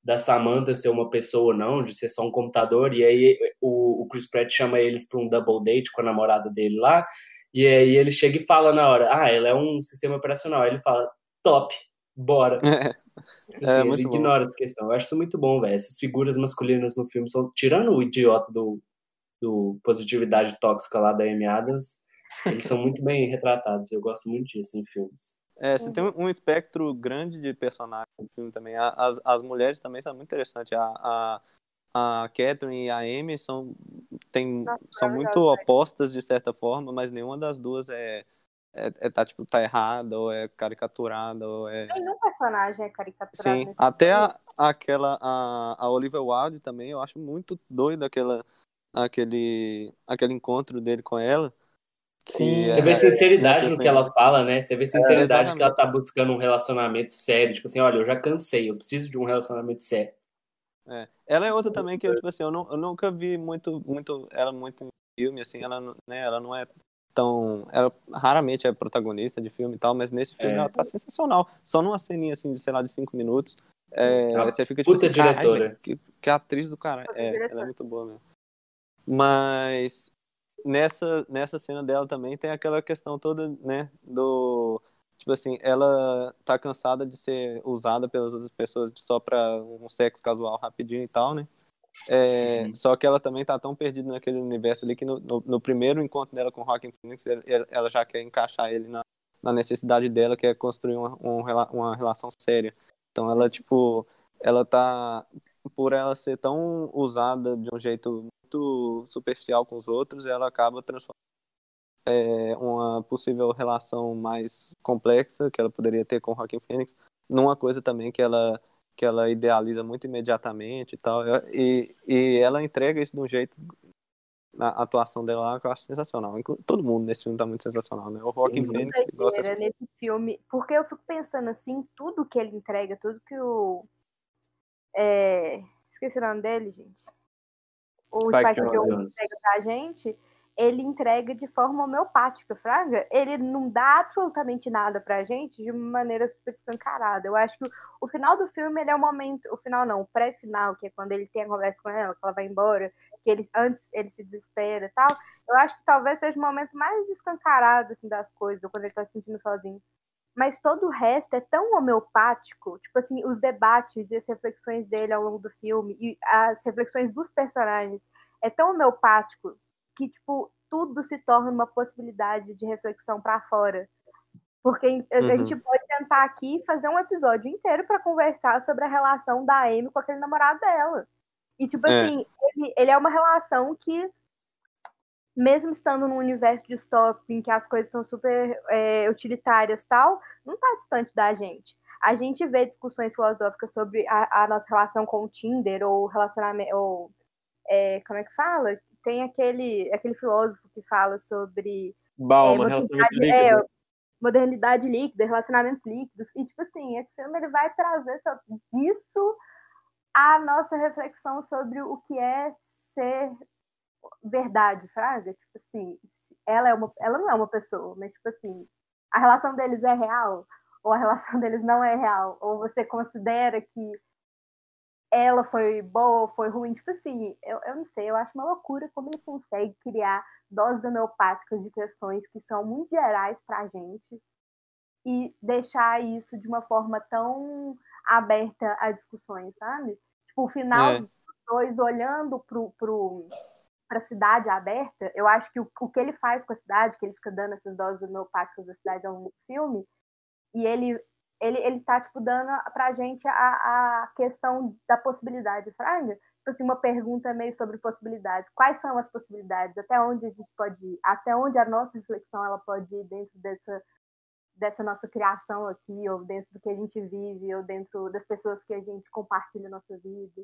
Speaker 1: da Samantha ser uma pessoa ou não, de ser só um computador, e aí o, o Chris Pratt chama eles para um double date com a namorada dele lá, e aí ele chega e fala na hora, ah, ela é um sistema operacional. Aí ele fala, top, bora. Assim,
Speaker 4: É,
Speaker 1: ele
Speaker 4: bom.
Speaker 1: ignora essa questão. Eu acho isso muito bom, velho. Essas figuras masculinas no filme são, tirando o idiota do, do positividade tóxica lá da Amy Adams, eles são muito bem retratados. Eu gosto muito disso em filmes.
Speaker 4: É, você tem um espectro grande de personagens no filme também. As, as mulheres também são muito interessantes. A, a, a Catherine e a Amy são, tem,
Speaker 3: Nossa,
Speaker 4: são muito
Speaker 3: maravilhosas.
Speaker 4: opostas de certa forma, mas nenhuma das duas é, é, é tá, tipo, tá errada, ou é caricaturada, ou é.
Speaker 3: Nenhum personagem é caricaturado.
Speaker 4: Sim, até a, aquela, a, a Olivia Wilde também, eu acho muito doido aquela, aquele, aquele encontro dele com ela.
Speaker 2: Sim.
Speaker 1: Você vê
Speaker 4: é-
Speaker 1: sinceridade no que ela fala, né? Você vê sinceridade que ela tá buscando um relacionamento sério. Tipo assim, olha, eu já cansei, eu preciso de um relacionamento sério.
Speaker 4: É. Ela é outra também que eu, tipo assim, eu, nu- eu nunca vi muito, muito ela muito em filme, assim, ela, não- né, ela não é tão. Ela raramente é protagonista de filme e tal, mas nesse filme
Speaker 1: É.
Speaker 4: ela tá sensacional. Só numa ceninha assim, de, sei lá, de cinco minutos. É,
Speaker 1: Uma
Speaker 4: você fica tipo
Speaker 1: puta
Speaker 4: assim, "Caralho,
Speaker 1: diretora."
Speaker 4: que, que atriz do cara. É, ela é muito boa mesmo. Mas nessa, nessa cena dela também tem aquela questão toda, né, do. Tipo assim, ela tá cansada de ser usada pelas outras pessoas só pra um sexo casual rapidinho e tal, né? É. Só que ela também tá tão perdida naquele universo ali que no, no, no primeiro encontro dela com o Joaquin Phoenix, ela, ela já quer encaixar ele na, na necessidade dela, que é construir uma, um uma relação séria. Então ela, tipo, ela tá, por ela ser tão usada de um jeito muito superficial com os outros, ela acaba transformando é, uma possível relação mais complexa que ela poderia ter com o Joaquin Phoenix numa coisa também que ela que ela idealiza muito imediatamente e tal e, e ela entrega isso de um jeito na atuação dela que eu acho sensacional todo mundo nesse filme tá muito sensacional né o Joaquin
Speaker 1: Uhum.
Speaker 4: Phoenix você
Speaker 3: doideira nesse filme, porque eu fico pensando assim, tudo que ele entrega, tudo que o. é, esqueci o nome dele, gente. O
Speaker 2: Spike
Speaker 3: Spike Jonze. entrega pra gente, ele entrega de forma homeopática, Fraga. Ele não dá absolutamente nada pra gente de uma maneira super escancarada. Eu acho que o, final do filme ele é o momento. O final não, o pré-final, que é quando ele tem a conversa com ela, que ela vai embora, que ele, antes ele se desespera e tal. Eu acho que talvez seja o momento mais escancarado assim, das coisas, quando ele tá se sentindo sozinho. Mas todo o resto é tão homeopático, tipo assim, os debates e as reflexões dele ao longo do filme, e as reflexões dos personagens, é tão homeopático que, tipo, tudo se torna uma possibilidade de reflexão para fora. Porque a
Speaker 4: Uhum.
Speaker 3: gente pode tentar aqui fazer um episódio inteiro para conversar sobre a relação da Amy com aquele namorado dela. E, tipo
Speaker 4: É.
Speaker 3: assim, ele, ele é uma relação que mesmo estando num universo distópico em que as coisas são super é, utilitárias tal, não está distante da gente. A gente vê discussões filosóficas sobre a, a nossa relação com o Tinder ou relacionamento. Ou, é, como é que fala? Tem aquele, aquele filósofo que fala sobre
Speaker 2: Balma,
Speaker 3: É,
Speaker 2: relacionamento
Speaker 3: modernidade-
Speaker 2: líquido.
Speaker 3: é, modernidade líquida, relacionamentos líquidos. E, tipo assim, esse filme ele vai trazer so- disso a nossa reflexão sobre o que é ser verdade, Fraga. Tipo assim, ela, é uma, ela não é uma pessoa, mas, tipo assim, a relação deles é real ou a relação deles não é real? Ou você considera que ela foi boa ou foi ruim? Tipo assim, eu, eu não sei, eu acho uma loucura como ele consegue criar doses homeopáticas de questões que são muito gerais pra gente e deixar isso de uma forma tão aberta a discussões, sabe? Tipo, o final
Speaker 4: É.
Speaker 3: dos dois olhando pro, pro, pra cidade aberta, eu acho que o, o que ele faz com a cidade, que ele fica dando essas doses homeopáticas da cidade ao longo do filme, e ele ele, ele tá, tipo, dando pra gente a, a questão da possibilidade, Fraga. Tipo assim, uma pergunta meio sobre possibilidades. Quais são as possibilidades? Até onde a gente pode ir? Até onde a nossa reflexão ela pode ir dentro dessa, dessa nossa criação aqui, ou dentro do que a gente vive, ou dentro das pessoas que a gente compartilha a nossa vida.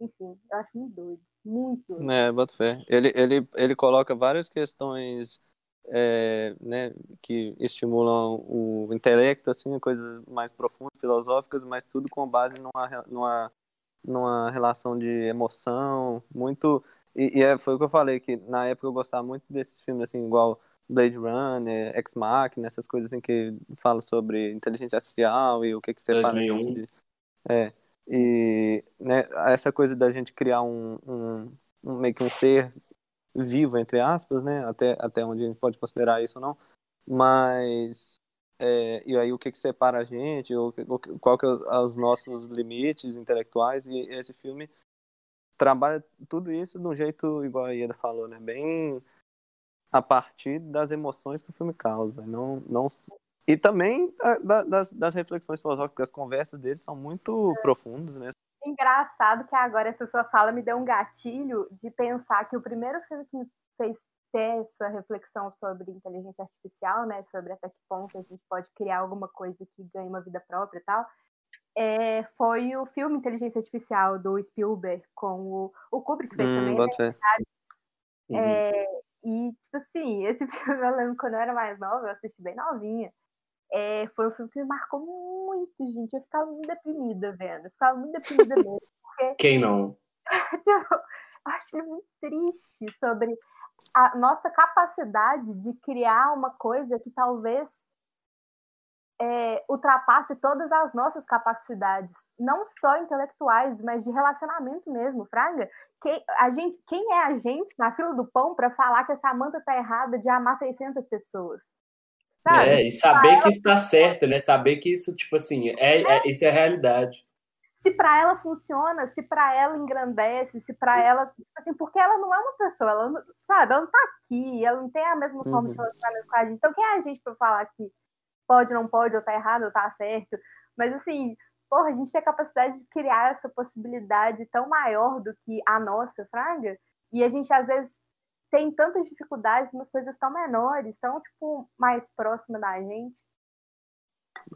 Speaker 3: Enfim, eu acho muito doido. Muito doido.
Speaker 4: É, boto fé. Ele, ele, ele coloca várias questões é, né, que estimulam o intelecto, assim, coisas mais profundas, filosóficas, mas tudo com base numa, numa, numa relação de emoção, muito... E, e é, foi o que eu falei, que na época eu gostava muito desses filmes, assim, igual Blade Runner, Ex Machina, essas coisas assim que falam sobre inteligência artificial e o que que separa a
Speaker 1: 2001.
Speaker 4: gente de- É, e né, essa coisa da gente criar um, um, um- meio que um ser vivo, entre aspas, né? Até, até onde a gente pode considerar isso ou não. Mas é, e aí o que que separa a gente, ou, ou qual que é os nossos limites intelectuais, e esse filme trabalha tudo isso de um jeito, igual a Ieda falou, né? Bem a partir das emoções que o filme causa, não, não e também a- da- das, das reflexões filosóficas, as conversas deles são muito profundas, né?
Speaker 3: Engraçado que agora essa sua fala me deu um gatilho de pensar que o primeiro filme que me fez ter essa reflexão sobre inteligência artificial, né? Sobre até que ponto a gente pode criar alguma coisa que ganhe uma vida própria e tal. É, foi o filme Inteligência Artificial do Spielberg com o, o Kubrick fez
Speaker 4: Hum,
Speaker 3: também, né?
Speaker 4: fé.
Speaker 1: Uhum.
Speaker 3: É, e, tipo assim, esse filme eu lembro quando eu era mais nova, eu assisti bem novinha. É, foi um filme que me marcou muito, gente. Eu ficava muito deprimida vendo. Eu ficava muito deprimida mesmo. Porque,
Speaker 1: Quem não?
Speaker 3: tipo, eu acho ele muito triste sobre a nossa capacidade de criar uma coisa que talvez é, ultrapasse todas as nossas capacidades, não só intelectuais, mas de relacionamento mesmo, Fraga. Quem, a gente, quem é a gente na fila do pão para falar que a Samanta tá errada de amar 600 pessoas? Sabe?
Speaker 1: É, e saber que isso tá certo, né? Saber que isso, tipo assim, é, é, isso é a realidade.
Speaker 3: se para ela funciona, se para ela engrandece, se para ela, assim, porque ela não é uma pessoa, ela não, sabe, ela não tá aqui, ela não tem a mesma forma de
Speaker 4: Uhum.
Speaker 3: relacionamento com a gente. Então quem é a gente para falar que pode, não pode, ou tá errado, ou tá certo? Mas assim, porra, a gente tem a capacidade de criar essa possibilidade tão maior do que a nossa, Fraga, e a gente às vezes tem tantas dificuldades umas coisas tão menores, tão tipo mais próximas da gente.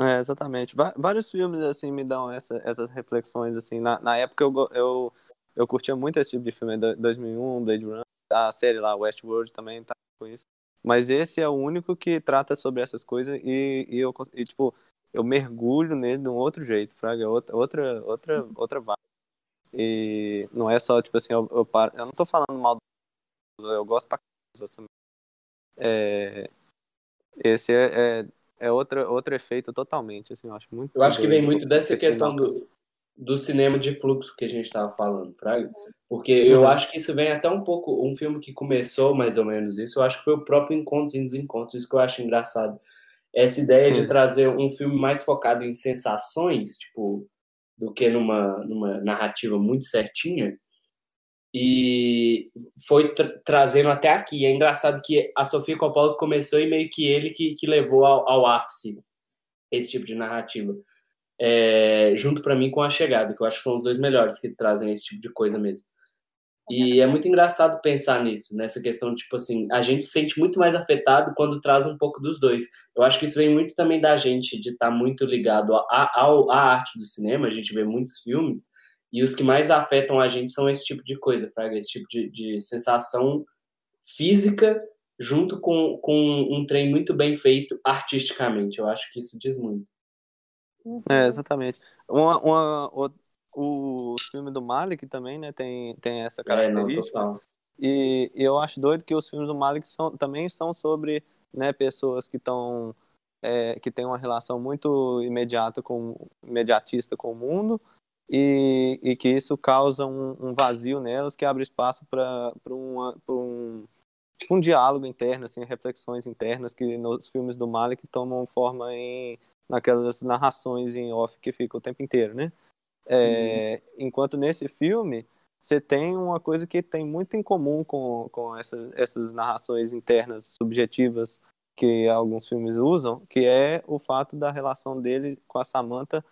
Speaker 4: É, exatamente. Vários filmes, assim, me dão essa- essas reflexões, assim. Na, na época eu, eu, eu curtia muito esse tipo de filme, do- 2001, Blade Runner, a série lá, Westworld também tá com isso. Mas esse é o único que trata sobre essas coisas e, e eu, e, tipo, eu mergulho nele de um outro jeito, fraga, outra, outra, outra, outra vibe. E não é só, tipo assim, eu, eu, paro, eu não tô falando mal do eu gosto pra outros também. É, esse é, é, é outra, outro efeito totalmente, assim, eu acho muito
Speaker 1: Eu acho que vem muito dessa questão
Speaker 4: final.
Speaker 1: do, do cinema de fluxo que a gente estava falando, Fraga. Porque eu
Speaker 4: Uhum.
Speaker 1: acho que isso vem até um pouco. Um filme que começou mais ou menos isso, eu acho que foi o próprio Encontros e Desencontros, isso que eu acho engraçado. Essa ideia de
Speaker 4: Sim.
Speaker 1: trazer um filme mais focado em sensações, tipo, do que numa, numa narrativa muito certinha. E foi tra- trazendo até aqui. É engraçado que a Sofia Coppola começou e meio que ele que, que levou ao, ao ápice esse tipo de narrativa. É, junto para mim com A Chegada, que eu acho que são os dois melhores que trazem esse tipo de coisa mesmo. E é muito engraçado pensar nisso, nessa questão, tipo assim, a gente se sente muito mais afetado quando traz um pouco dos dois. Eu acho que isso vem muito também da gente, de estar muito ligado à, à arte do cinema, a gente vê muitos filmes, e os que mais afetam a gente são esse tipo de coisa, Fraga, esse tipo de, de sensação física junto com, com um trem muito bem feito artisticamente. Eu acho que isso diz muito.
Speaker 4: É, exatamente. Uma, uma, o, o filme do Malik também, né, tem, tem essa
Speaker 1: É, não,
Speaker 4: característica.
Speaker 1: total.
Speaker 4: E eu acho doido que os filmes do Malik são, também são sobre né, pessoas que estão é, que têm uma relação muito imediata com imediatista com o mundo e, e que isso causa um, um vazio nelas que abre espaço para um, tipo um diálogo interno, assim, reflexões internas que nos filmes do Malik tomam forma em naquelas narrações em off que ficam o tempo inteiro, né? É, Enquanto nesse filme você tem uma coisa que tem muito em comum com, com essas, essas narrações internas subjetivas que alguns filmes usam, que é o fato da relação dele com a Samantha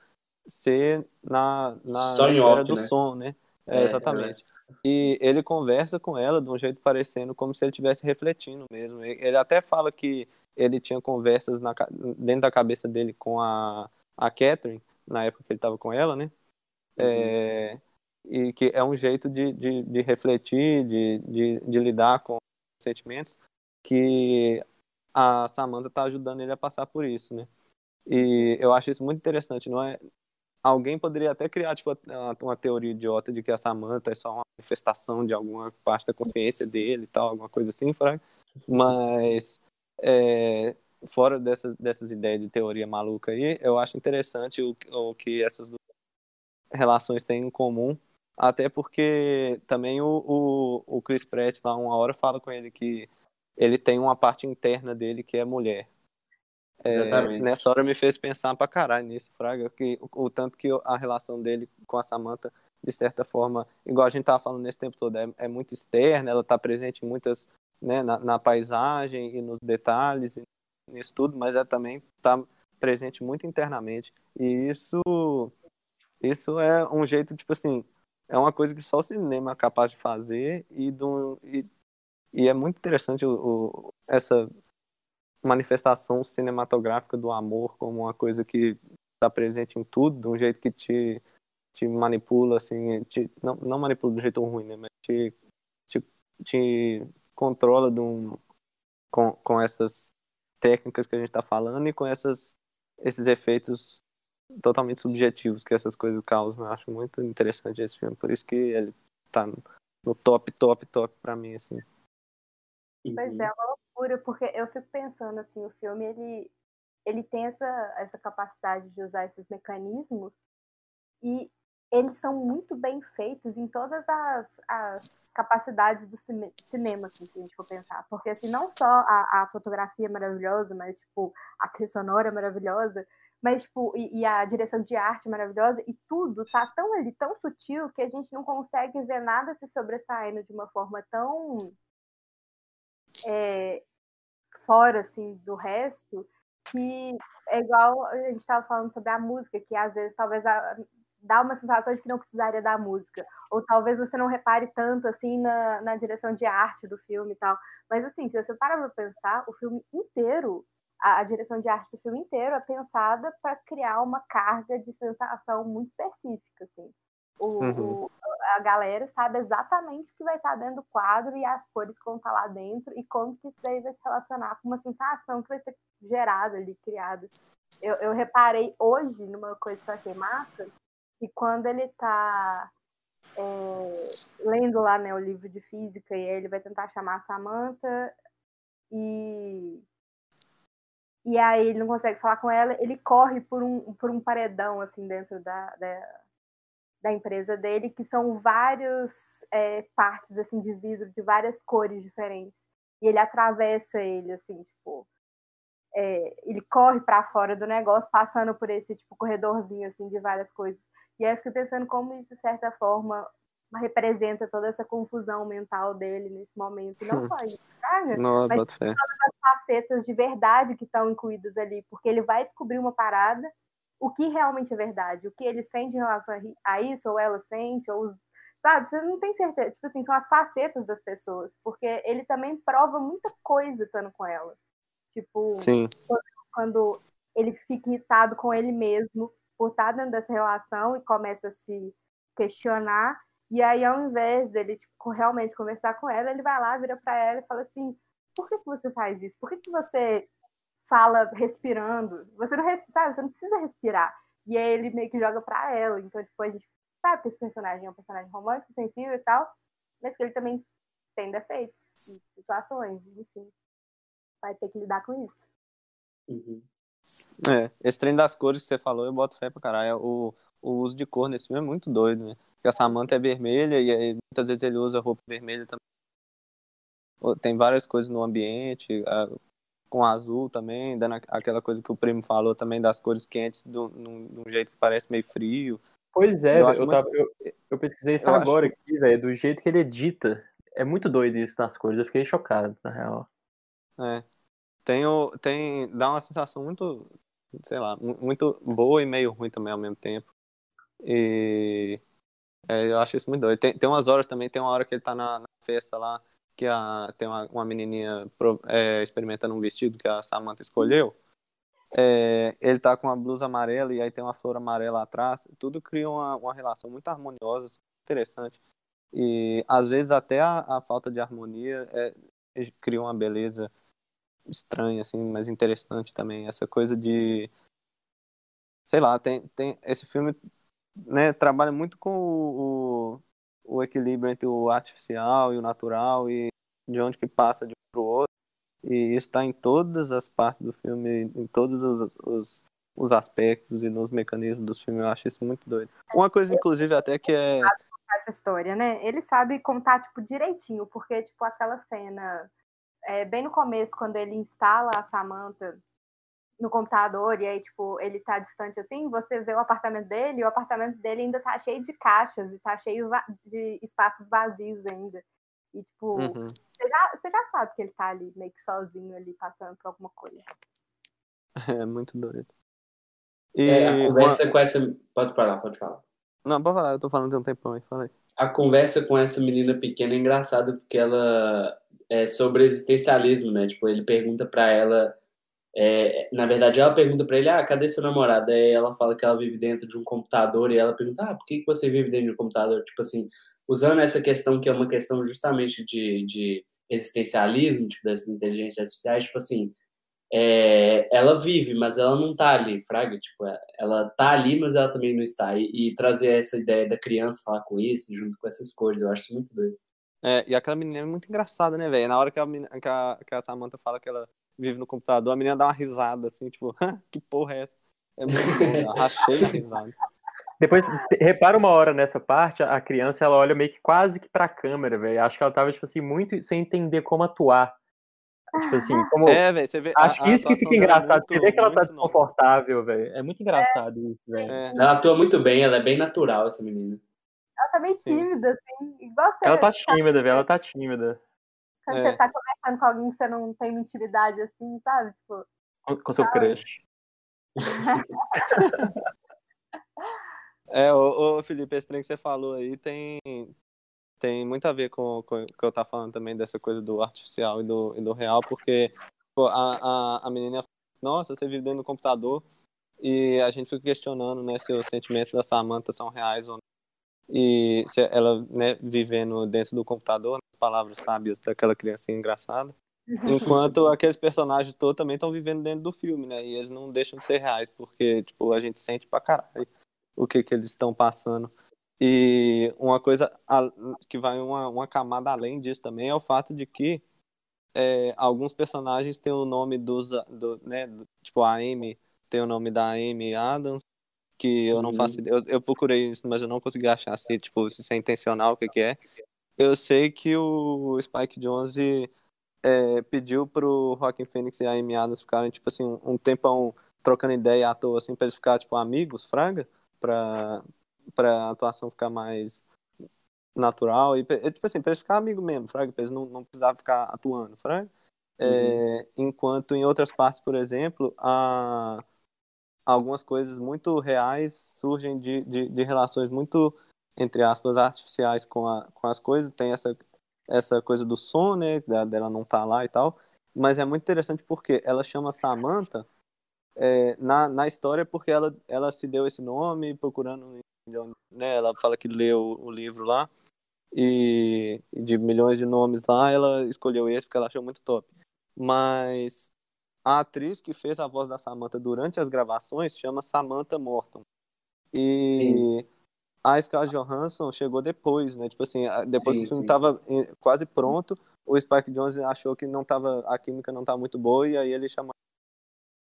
Speaker 4: ser na, na,
Speaker 1: Só
Speaker 4: esfera do
Speaker 1: né?
Speaker 4: som, né? É,
Speaker 1: É,
Speaker 4: exatamente. E ele conversa com ela de um jeito parecendo como se ele estivesse refletindo mesmo. Ele até fala que ele tinha conversas na dentro da cabeça dele com a, a Catherine, na época que ele estava com ela, né? É, e que é um jeito de, de, de refletir, de, de, de lidar com os sentimentos que a Samantha está ajudando ele a passar por isso, né? E eu acho isso muito interessante, não é? Alguém poderia até criar tipo, uma, teoria idiota de que a Samantha é só uma manifestação de alguma parte da consciência dele e tal, alguma coisa assim, fraga. Mas é, fora dessas, dessas ideias de teoria maluca aí, eu acho interessante o, o que essas duas relações têm em comum, até porque também o, o, o Chris Pratt lá uma hora fala com ele que ele tem uma parte interna dele que é mulher. É, nessa hora me fez pensar pra caralho nisso, Fraga, que o, o tanto que a relação dele com a Samantha, de certa forma, igual a gente tava falando nesse tempo todo, é, é muito externa, ela tá presente em muitas, né, na, na paisagem e nos detalhes, e nisso tudo, mas ela também tá presente muito internamente. E isso, isso é um jeito, tipo assim, é uma coisa que só o cinema é capaz de fazer e, do, e e é muito interessante o, o- essa manifestação cinematográfica do amor como uma coisa que está presente em tudo, de um jeito que te, te manipula, assim, te, não, não manipula de um jeito ruim, né? Mas te, te, te controla de um, com, com essas técnicas que a gente está falando e com essas, esses efeitos totalmente subjetivos que essas coisas causam. Eu acho muito interessante esse filme, por isso que ele tá no top, top, top pra mim, assim.
Speaker 3: Pois é uma loucura, porque eu fico pensando assim, o filme ele, ele tem essa, essa capacidade de usar esses mecanismos e eles são muito bem feitos em todas as, as capacidades do cine- cinema, assim, se a gente for pensar. Porque assim, não só a, a fotografia é maravilhosa, mas tipo, a trilha sonora é maravilhosa, mas tipo, e, e a direção de arte é maravilhosa, e tudo tá tão ali, tão sutil, que a gente não consegue ver nada se sobressaindo de uma forma tão é, fora assim do resto que é igual a gente estava falando sobre a música que às vezes talvez a- dá uma sensação de que não precisaria da música ou talvez você não repare tanto assim na, na direção de arte do filme e tal. Mas assim se você parar para pensar o filme inteiro a, a direção de arte do filme inteiro é pensada para criar uma carga de sensação muito específica assim o,
Speaker 4: Uhum.
Speaker 3: o- a galera sabe exatamente o que vai estar dentro do quadro e as cores que vão estar lá dentro e como que isso daí vai se relacionar com uma sensação que vai ser gerada ali, criada. Eu, eu reparei hoje numa coisa que eu achei massa, que quando ele tá é, lendo lá né, o livro de física e aí ele vai tentar chamar a Samantha e e aí ele não consegue falar com ela, ele corre por um, por um paredão assim dentro da, da, da empresa dele, que são vários é, partes assim de vidro de várias cores diferentes. E ele atravessa ele, assim, tipo. é, ele corre para fora do negócio, passando por esse tipo corredorzinho assim de várias coisas. E aí eu fiquei pensando como isso, de certa forma, representa toda essa confusão mental dele nesse momento. Não só isso,
Speaker 4: Não,
Speaker 3: Mas-
Speaker 4: boto fé.
Speaker 3: facetas de verdade que estão incluídas ali, porque ele vai descobrir uma parada, o que realmente é verdade, o que ele sente em relação a isso, ou ela sente, ou sabe, você não tem certeza, tipo assim, são as facetas das pessoas, porque ele também prova muita coisa estando com ela. Tipo,
Speaker 4: Sim.
Speaker 3: quando ele fica irritado com ele mesmo por estar dentro dessa relação e começa a se questionar. E aí, ao invés dele tipo, realmente conversar com ela, ele vai lá, vira para ela e fala assim: por que, que você faz isso? Por que, que você fala respirando? Você não, res- sabe, você não precisa respirar. E aí ele meio que joga para ela. Então, tipo, a gente sabe que esse personagem é um personagem romântico, sensível e tal, mas que ele também tem defeitos, situações, enfim. Vai ter que lidar com isso.
Speaker 1: Uhum.
Speaker 4: É, esse trem das cores que você falou, eu boto fé pra caralho. O, o uso de cor nesse filme é muito doido, né? Porque a Samantha é vermelha e aí, muitas vezes ele usa roupa vermelha também. Tem várias coisas no ambiente, com azul também, dando aquela coisa que o primo falou também das cores quentes de um jeito que parece meio frio.
Speaker 2: Pois é,
Speaker 4: Eu
Speaker 2: eu,
Speaker 4: muito-
Speaker 2: tava, eu, eu pesquisei isso agora
Speaker 4: acho-
Speaker 2: aqui, velho, do jeito que ele edita. É muito doido isso nas cores, eu fiquei chocado, na real.
Speaker 4: É. Tem, o, tem, dá uma sensação muito, sei lá, mu- muito boa e meio ruim também ao mesmo tempo. E é, eu acho isso muito doido. Tem, tem umas horas também, tem uma hora que ele tá na, na festa lá, que a, tem uma, uma menininha é, experimentando um vestido que a Samantha escolheu. É, ele tá com uma blusa amarela e aí tem uma flor amarela atrás. Tudo cria uma, uma relação muito harmoniosa, interessante. E às vezes até a, a falta de harmonia é, cria uma beleza estranha, assim, mas interessante também. Essa coisa de. Sei lá, tem, tem esse filme né, trabalha muito com o, o, o equilíbrio entre o artificial e o natural e de onde que passa de um para o outro. E isso está em todas as partes do filme, em todos os, os, os aspectos e nos mecanismos do filme. Eu acho isso muito doido. Uma coisa, inclusive, até que é.
Speaker 3: essa história, né? Ele sabe contar, tipo, direitinho, porque, tipo, aquela cena, é, bem no começo, quando ele instala a Samantha no computador, e aí, tipo, ele tá distante assim, você vê o apartamento dele, e o apartamento dele ainda tá cheio de caixas, e tá cheio de espaços vazios ainda. E, tipo,
Speaker 4: Uhum.
Speaker 3: você, já, você já sabe que ele tá ali, meio que sozinho ali, passando por alguma coisa.
Speaker 4: É muito doido. E
Speaker 1: É, a
Speaker 4: uma-
Speaker 1: conversa com essa. Pode falar, pode falar.
Speaker 4: Não, pode falar, eu tô falando de um tempão aí, falei.
Speaker 1: A conversa com essa menina pequena é engraçada porque ela é sobre existencialismo, né? Tipo, ele pergunta pra ela. É, na verdade, ela pergunta pra ele: Ah, cadê seu namorado? Aí ela fala que ela vive dentro de um computador e ela pergunta: Ah, por que você vive dentro de um computador? Tipo assim, usando essa questão que é uma questão justamente de, de existencialismo, tipo, das inteligências artificiais, tipo assim, é, ela vive, mas ela não tá ali, fraga, tipo, é, ela tá ali, mas ela também não está, e, e trazer essa ideia da criança falar com isso, junto com essas coisas, eu acho isso muito doido.
Speaker 4: É, e aquela menina é muito engraçada, né, velho? Na hora que a, que, a, que a Samantha fala que ela vive no computador, a menina dá uma risada, assim, tipo, "Hã? que porra é essa? É muito bom, rachei a risada.
Speaker 2: Depois, repara uma hora nessa parte, a criança, ela olha meio que quase que pra câmera, velho. Acho que ela tava, tipo assim, muito sem entender como atuar. Tipo assim, como...
Speaker 4: É, velho, você vê. a-
Speaker 2: Acho que isso que fica
Speaker 4: é
Speaker 2: engraçado. Você
Speaker 4: muito-
Speaker 2: vê que ela tá desconfortável, velho. É muito engraçado isso, velho.
Speaker 4: É.
Speaker 1: Ela atua muito bem, ela é bem natural, essa menina.
Speaker 3: Ela tá bem
Speaker 4: Sim.
Speaker 3: tímida, assim. Igual você,
Speaker 2: Ela tá tímida, velho. Ela tá tímida.
Speaker 3: Quando
Speaker 4: É.
Speaker 3: você tá conversando com alguém que você não tem uma intimidade, assim, sabe? Tipo,
Speaker 2: Com, com seu crush.
Speaker 4: É, ô, ô, Felipe, esse trem que você falou aí tem, tem muito a ver com, com o que eu tava falando também dessa coisa do artificial e do, e do real, porque pô, a, a, a menina nossa, você vive dentro do computador e a gente fica questionando, né, se os sentimentos da Samantha são reais ou não. E ela, né, vivendo dentro do computador, as palavras sábias daquela criancinha engraçada. Enquanto aqueles personagens todos também estão vivendo dentro do filme, né? E eles não deixam de ser reais, porque, tipo, a gente sente pra caralho o que que eles estão passando. E uma coisa que vai uma, uma camada além disso também é o fato de que é, alguns personagens têm o nome dos, do, né, do- tipo, a Amy tem o nome da Amy Adams, que eu não
Speaker 1: Uhum.
Speaker 4: faço ideia. Eu, eu procurei isso, mas eu não consegui achar se, tipo, se isso é intencional, o que que é. Eu sei que o Spike Jonze é, pediu pro Joaquin Phoenix e a Amy Adams ficarem, tipo assim, um, um tempão trocando ideia à toa, assim, pra eles ficarem, tipo, amigos, fraga, pra, pra atuação ficar mais natural e, tipo assim, pra eles ficarem amigos mesmo, fraga, pra eles não, não precisar ficar atuando, fraga. É, enquanto em outras partes, por exemplo, a, algumas coisas muito reais surgem de, de, de relações muito, entre aspas, artificiais com, a, com as coisas. Tem essa, essa coisa do som, né, da- dela não estar lá e tal. Mas é muito interessante porque ela chama Samantha é, na, na história porque ela, ela se deu esse nome procurando, né, ela fala que leu o livro lá e de milhões de nomes lá, ela escolheu esse porque ela achou muito top. Mas a atriz que fez a voz da Samantha durante as gravações chama Samantha Morton. E a Scarlett Johansson chegou depois, né? Tipo assim, depois
Speaker 1: Sim,
Speaker 4: que o filme
Speaker 1: sim.
Speaker 4: tava eh, quase pronto, o Spike Jonze achou que não tava, a química não tava muito boa e aí ele chamou.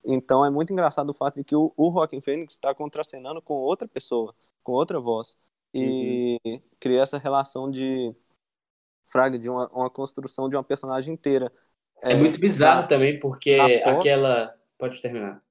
Speaker 4: Então é muito engraçado o fato de que o, o Joaquin Phoenix está contracenando com outra pessoa, com outra voz. E cria essa relação de fraga, de uma, uma construção de uma personagem inteira.
Speaker 1: É, muito bizarro
Speaker 4: na-
Speaker 1: também, porque
Speaker 4: pós-
Speaker 1: aquela. Pode terminar.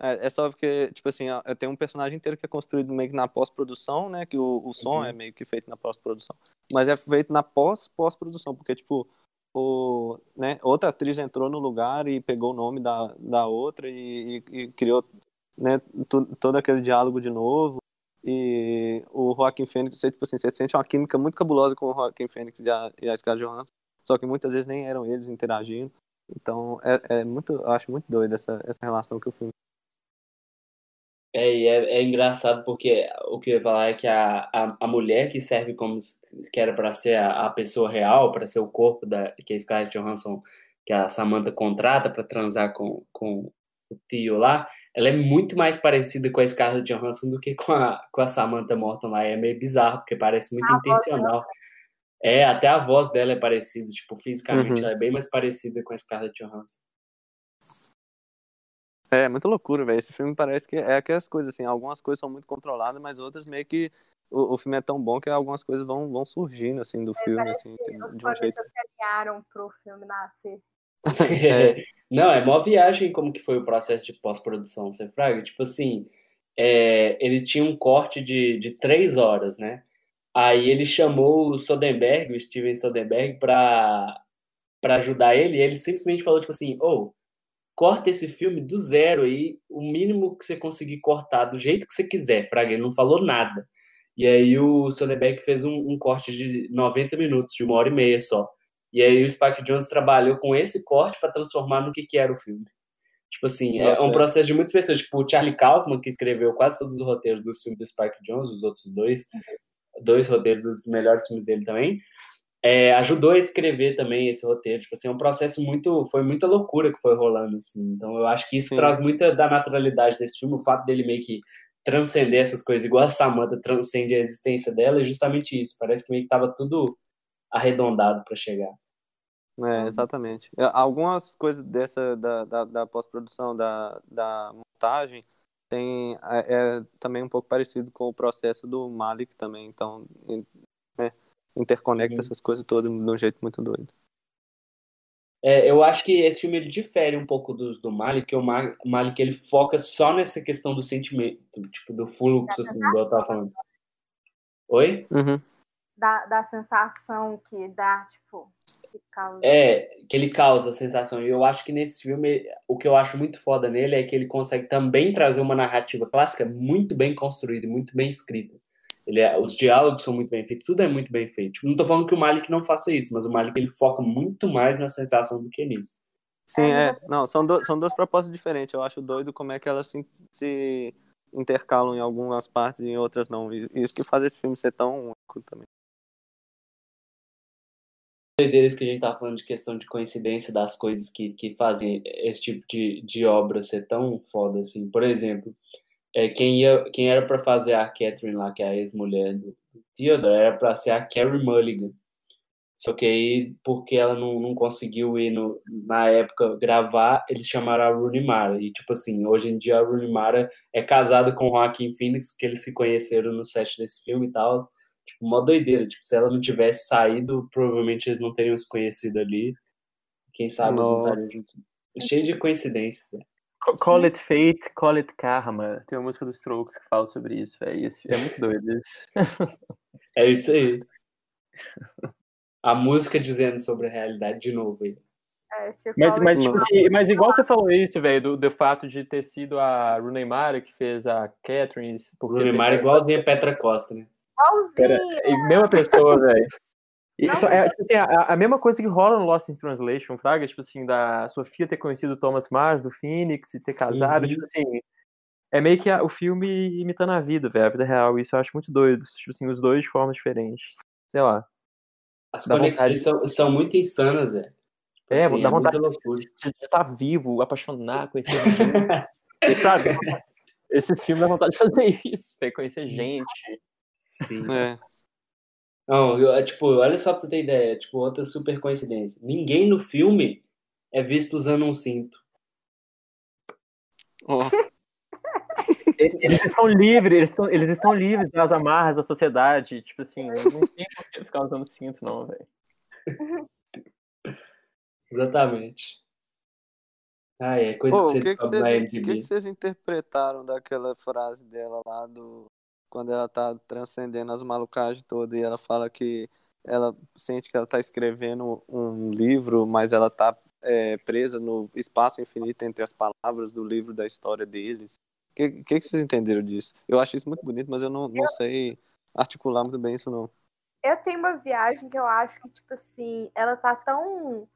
Speaker 4: É, é só porque, tipo assim, tem um personagem inteiro que é construído meio que na pós-produção, né? Que o, o som
Speaker 1: Uhum.
Speaker 4: é meio que feito na pós-produção. Mas é feito na pós-pós-produção, porque, tipo, o, né, outra atriz entrou no lugar e pegou o nome da, da outra e, e- e criou né, todo aquele diálogo de novo. E o Joaquim Fênix, você, tipo assim, você sente uma química muito cabulosa com o Joaquim Fênix e a, e a Scarlett Johansson. Só que muitas vezes nem eram eles interagindo. Então, é, é muito, eu acho muito doido essa, essa relação que o filme
Speaker 1: É, e é, é engraçado porque o que eu ia falar é que a, a, a mulher que serve como se- que era para ser a, a pessoa real, para ser o corpo da que a Scarlett Johansson, que a Samantha contrata para transar com, com o tio lá, ela é muito mais parecida com a Scarlett Johansson do que com a, com a Samantha Morton lá. E é meio bizarro, porque parece muito intencional. É, até a voz dela é parecida, tipo, fisicamente
Speaker 4: Uhum.
Speaker 1: ela é bem mais parecida com a Scarlett Johansson.
Speaker 4: É, muita loucura, velho. Esse filme parece que é aquelas coisas, assim, algumas coisas são muito controladas, mas outras meio que o, o filme é tão bom que algumas coisas vão, vão surgindo, assim, do filme, assim, de um jeito.
Speaker 3: alinharam pro filme nascer.
Speaker 4: É.
Speaker 1: Não, é mó viagem como que foi o processo de pós-produção, você fraga? Tipo assim, é, ele tinha um corte de, de três horas, né? Aí ele chamou o Soderbergh, o Steven Soderbergh, pra, pra ajudar ele, e ele simplesmente falou, tipo assim, ô, corta esse filme do zero aí, o mínimo que você conseguir cortar, do jeito que você quiser, fraga, ele não falou nada. E aí o Soderbergh fez um, um corte de 90 minutos, de uma hora e meia só. E aí o Spike Jonze trabalhou com esse corte para transformar no que, que era o filme. Tipo assim, é
Speaker 4: Nossa,
Speaker 1: um
Speaker 4: é.
Speaker 1: processo de muitas pessoas. Tipo, o Charlie Kaufman, que escreveu quase todos os roteiros dos filmes do Spike Jonze, os outros dois, dois roteiros dos melhores filmes dele também, é, ajudou a escrever também esse roteiro. Tipo assim, é um processo muito. Foi muita loucura que foi rolando, assim. Então eu acho que isso
Speaker 4: Sim.
Speaker 1: traz muita da naturalidade desse filme, o fato dele meio que transcender essas coisas, igual a Samantha transcende a existência dela, é justamente isso. Parece que meio que tava tudo arredondado para chegar.
Speaker 4: É, exatamente. É, Algumas coisas dessa da, da, da pós-produção, da, da montagem, tem, é, é também um pouco parecido com o processo do Malik também. Então, né, interconecta essas coisas todas de um jeito muito doido.
Speaker 1: É, eu acho que esse filme ele difere um pouco dos do Malik, que o Ma- Malik ele foca só nessa questão do sentimento, tipo, do fluxo, assim, igual eu tava falando. Oi?
Speaker 4: Uhum.
Speaker 3: Da, da sensação que dá, tipo, que causa.
Speaker 1: É, que ele causa a sensação. E eu acho que nesse filme, o que eu acho muito foda nele é que ele consegue também trazer uma narrativa clássica muito bem construída, e muito bem escrita. Ele é- os diálogos são muito bem feitos, tudo é muito bem feito. Não tô falando que o Malik não faça isso, mas o Malik ele foca muito mais na sensação do que nisso.
Speaker 4: Sim,
Speaker 3: É,
Speaker 4: é. Não, são, do, são duas propostas diferentes. Eu acho doido como é que elas se, se intercalam em algumas partes e em outras não. E Isso que faz esse filme ser tão único também.
Speaker 1: Doideiras que a gente tava falando de questão de coincidência das coisas que, que fazem esse tipo de, de obra ser tão foda assim. Por exemplo, é, quem, ia, quem era pra fazer a Catherine lá, que é a ex-mulher do, do Theodore, era pra ser a Carrie Mulligan. Só que aí, porque ela não, não conseguiu ir no, na época gravar, eles chamaram a Rooney Mara. E, tipo assim, hoje em dia a Rooney Mara é casada com o Joaquin Phoenix, que eles se conheceram no set desse filme e tal. Tipo, uma doideira. Tipo, se ela não tivesse saído, provavelmente eles não teriam se conhecido ali. Quem sabe eles não
Speaker 4: Nossa.
Speaker 1: estariam juntos. É cheio de coincidências. né?
Speaker 2: Call it fate, call it karma. Tem uma música dos Strokes que fala sobre isso, velho. É muito doido isso.
Speaker 1: É isso aí. A música dizendo sobre a realidade de novo aí.
Speaker 3: É,
Speaker 2: Mas, mas, tipo assim, mas igual você falou isso, velho, do, do fato de ter sido a Rooney Mara que fez a Catherine.
Speaker 1: Rooney Mara é igualzinha a Petra Costa, né?
Speaker 2: É mesma pessoa, velho. É, tipo assim, a, a mesma coisa que rola no Lost in Translation, Fraga, tipo assim, da Sofia ter conhecido o Thomas Mars, do Phoenix, e ter casado,
Speaker 1: Uhum.
Speaker 2: tipo assim, é meio que a- o filme imitando a vida, velho, a vida real, isso eu acho muito doido, tipo assim, os dois de formas diferentes, sei lá.
Speaker 1: As conexões são, são muito insanas, velho. Tipo
Speaker 2: É,
Speaker 1: assim,
Speaker 2: dá
Speaker 1: é
Speaker 2: vontade
Speaker 1: muita loucura.
Speaker 2: de estar vivo, apaixonar, conhecer gente, e, sabe? Esses filmes dá vontade de fazer isso, velho, conhecer gente.
Speaker 1: Sim.
Speaker 4: É.
Speaker 1: Não, eu- é, tipo, olha só pra você ter ideia, tipo, outra super coincidência. Ninguém no filme é visto usando um cinto.
Speaker 4: Ó,
Speaker 2: Eles estão livres, eles estão, eles estão livres das amarras da sociedade, tipo assim, não tem por que ficar usando cinto, não, velho.
Speaker 1: Exatamente. Ah, é coisa
Speaker 4: Ô,
Speaker 1: que
Speaker 4: que, que,
Speaker 1: descobre na
Speaker 4: vocês, o que,
Speaker 1: MDB.
Speaker 4: que vocês interpretaram daquela frase dela lá do. Quando ela tá transcendendo as malucagens todas e ela fala que ela sente que ela tá escrevendo um livro, mas ela tá é, presa no espaço infinito entre as palavras do livro da história deles. O que, que, que vocês entenderam disso? Eu acho isso muito bonito, mas eu não, não sei articular muito bem isso, não.
Speaker 3: Eu tenho uma viagem que eu acho que, tipo assim, ela tá tão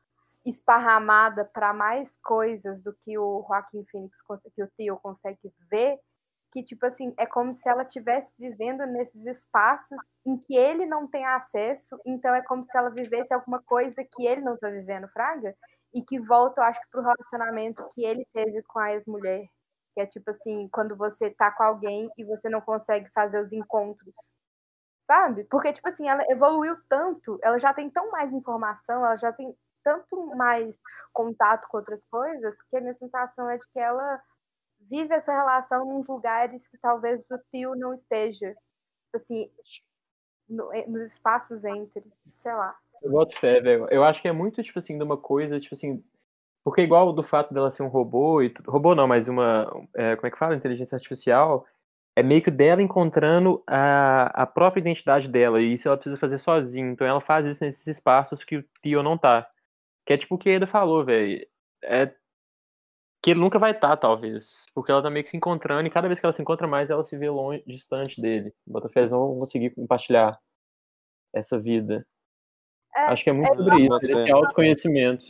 Speaker 3: esparramada para mais coisas do que o Joaquim Phoenix, que o Theo consegue ver, que, tipo assim, é como se ela estivesse vivendo nesses espaços em que ele não tem acesso, então é como se ela vivesse alguma coisa que ele não tá vivendo, Fraga, e que volta, eu acho que, pro relacionamento que ele teve com a ex-mulher, que é tipo assim, quando você tá com alguém e você não consegue fazer os encontros sabe? Porque, tipo assim, ela evoluiu tanto, ela já tem tão mais informação, ela já tem tanto mais contato com outras coisas, que a minha sensação é de que ela vive essa relação em lugares que talvez o tio não esteja. Tipo assim, no- eh, nos espaços entre, sei lá.
Speaker 2: Eu boto fé, velho. Eu acho que é muito, tipo assim, de uma coisa, tipo assim. Porque igual do fato dela ser um robô e. Robô não, mas uma. é, como é que fala? Inteligência artificial. É meio que dela encontrando a, a própria identidade dela. E isso ela precisa fazer sozinha. Então ela faz isso nesses espaços que o Tio não tá. Que é tipo o que a Eda falou, velho. É. Que ele nunca vai estar, talvez. Porque ela tá meio que se encontrando. E cada vez que ela se encontra mais, ela se vê longe, distante dele. Botafés não vão conseguir compartilhar essa vida.
Speaker 3: É,
Speaker 2: Acho que é muito
Speaker 3: é
Speaker 2: sobre isso,
Speaker 4: Bota fé.
Speaker 2: esse autoconhecimento.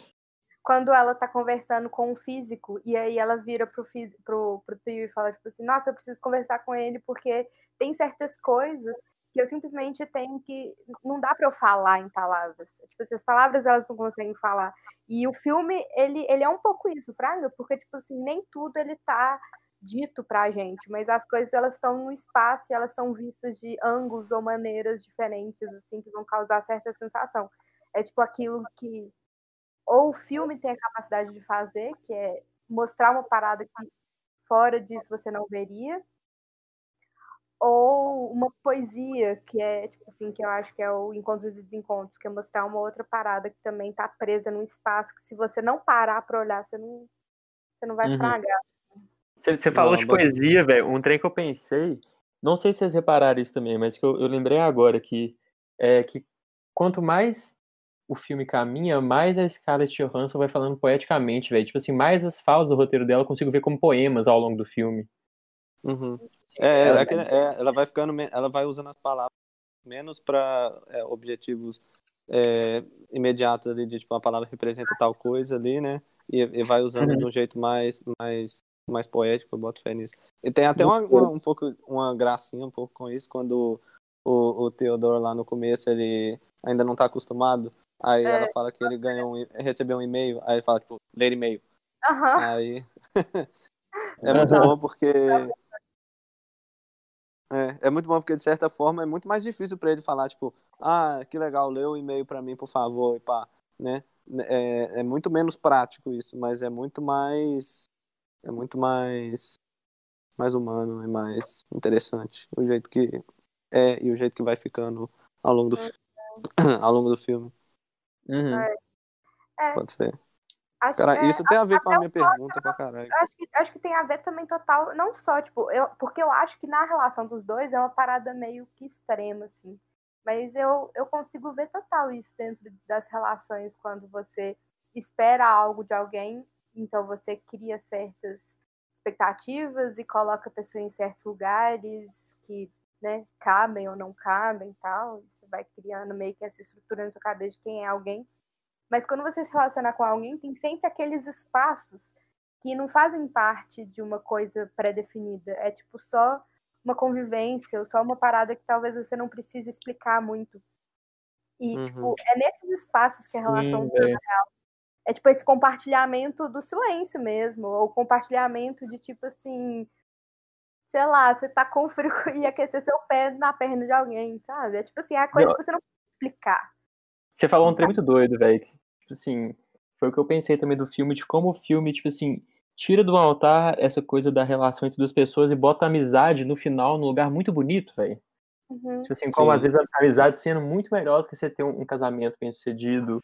Speaker 3: quando ela tá conversando com um físico e aí ela vira pro, pro, pro tio e fala, tipo assim, nossa, eu preciso conversar com ele porque tem certas coisas que eu simplesmente tenho que. Não dá pra eu falar em palavras. Tipo, assim, as palavras elas não conseguem falar. E o filme, ele, ele é um pouco isso, Fraga, porque, tipo assim, nem tudo ele tá dito pra gente, mas as coisas elas estão no espaço e elas são vistas de ângulos ou maneiras diferentes, assim, que vão causar certa sensação. É tipo aquilo que ou o filme tem a capacidade de fazer, que é mostrar uma parada que fora disso você não veria, ou uma poesia, que é, tipo assim, que eu acho que é o Encontros e Desencontros, que é mostrar uma outra parada que também está presa num espaço que se você não parar para olhar, você não, você não vai
Speaker 2: Uhum.
Speaker 3: fragar.
Speaker 2: Você, você falou
Speaker 4: Não,
Speaker 2: de poesia, velho. Um trem que eu pensei, não sei se vocês repararam isso também, mas que eu, eu lembrei agora que é que quanto mais o filme caminha, mais a Scarlett Johansson vai falando poeticamente, velho. Tipo assim, mais as falas do roteiro dela eu consigo ver como poemas ao longo do filme.
Speaker 4: Uhum.
Speaker 2: Assim,
Speaker 4: É,
Speaker 2: ela-
Speaker 4: é aquele- é, ela vai ficando, ela vai usando as palavras menos para objetivos é, imediatos ali, de tipo, a palavra representa tal coisa ali, né? E, e vai usando
Speaker 2: Uhum.
Speaker 4: de um jeito mais, mais, mais poético, eu boto fé nisso. E tem até uma, uma- um pouco, uma gracinha um pouco com isso, quando o, o Theodore lá no começo, ele ainda não tá acostumado, aí
Speaker 3: É.
Speaker 4: ela fala que ele ganhou um, recebeu um e-mail, aí ele fala, tipo, ler e-mail.
Speaker 3: Aham.
Speaker 4: Aí é muito
Speaker 2: Aham.
Speaker 4: bom porque é, é muito bom porque de certa forma é muito mais difícil pra ele falar tipo, ah, que legal, lê o e-mail pra mim, por favor, e pá, né? É, é muito menos prático isso, mas é muito mais é muito mais mais humano e mais interessante o jeito que é e o jeito que vai ficando ao longo do fi- ao longo do filme.
Speaker 2: Uhum.
Speaker 3: É.
Speaker 4: Pode ver.
Speaker 3: Acho
Speaker 4: Cara,
Speaker 3: que é-
Speaker 4: isso tem a ver com a minha pergunta pra caralho.
Speaker 3: Acho que, acho que tem a ver também total, não só, tipo, eu, porque eu acho que na relação dos dois é uma parada meio que extrema, assim. Mas eu, eu consigo ver total isso dentro das relações quando você espera algo de alguém, então você cria certas expectativas e coloca a pessoa em certos lugares que, né, cabem ou não cabem e tal. Você vai criando meio que essa estrutura na sua cabeça de quem é alguém. Mas quando você se relaciona com alguém, tem sempre aqueles espaços que não fazem parte de uma coisa pré-definida. É tipo só uma convivência, ou só uma parada que talvez você não precise explicar muito. E,
Speaker 4: Uhum.
Speaker 3: tipo, é nesses espaços que a relação
Speaker 2: Sim,
Speaker 3: dura.
Speaker 2: velho.
Speaker 3: É tipo esse compartilhamento do silêncio mesmo, ou compartilhamento de tipo assim, sei lá, você tá com frio e aquecer seu pé na perna de alguém, sabe? É tipo assim, é a coisa
Speaker 2: Não.
Speaker 3: que você não precisa explicar.
Speaker 2: Você falou um trem muito doido, velho. que, Tipo assim, foi o que eu pensei também do filme, de como o filme, tipo assim, tira do altar essa coisa da relação entre duas pessoas e bota a amizade no final num lugar muito bonito, velho.
Speaker 3: Uhum.
Speaker 2: Tipo assim, como
Speaker 4: Sim.
Speaker 2: às vezes a amizade sendo muito melhor do que você ter um, um casamento bem sucedido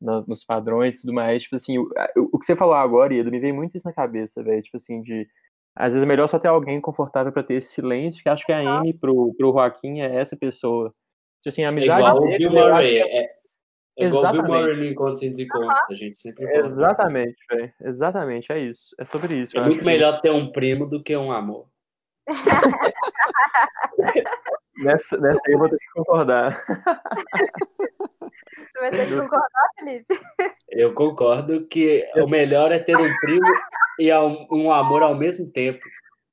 Speaker 2: nas- nos padrões e tudo mais. Tipo assim, o, o que você falou agora, Ido, me veio muito isso na cabeça, velho. Tipo assim, de. Às vezes é melhor só ter alguém confortável pra ter esse silêncio, que acho que a Amy pro, pro Joaquim é essa pessoa. Tipo assim, a
Speaker 1: É
Speaker 2: amizade
Speaker 1: igual o
Speaker 2: dele,
Speaker 1: Bill
Speaker 2: eu acho
Speaker 1: Murray.
Speaker 2: que
Speaker 1: É, é igual o Bill
Speaker 2: Exatamente.
Speaker 1: Murray no Encontros e Desencontros. A gente sempre.
Speaker 2: Exatamente, velho. Exatamente, é isso. É sobre isso.
Speaker 1: É muito
Speaker 2: acho.
Speaker 1: melhor ter um primo do que um amor.
Speaker 2: Nessa, nessa aí eu vou ter que concordar.
Speaker 3: Você vai ter que concordar, Felipe?
Speaker 1: Eu concordo que o melhor é ter um primo e um, amor ao mesmo tempo.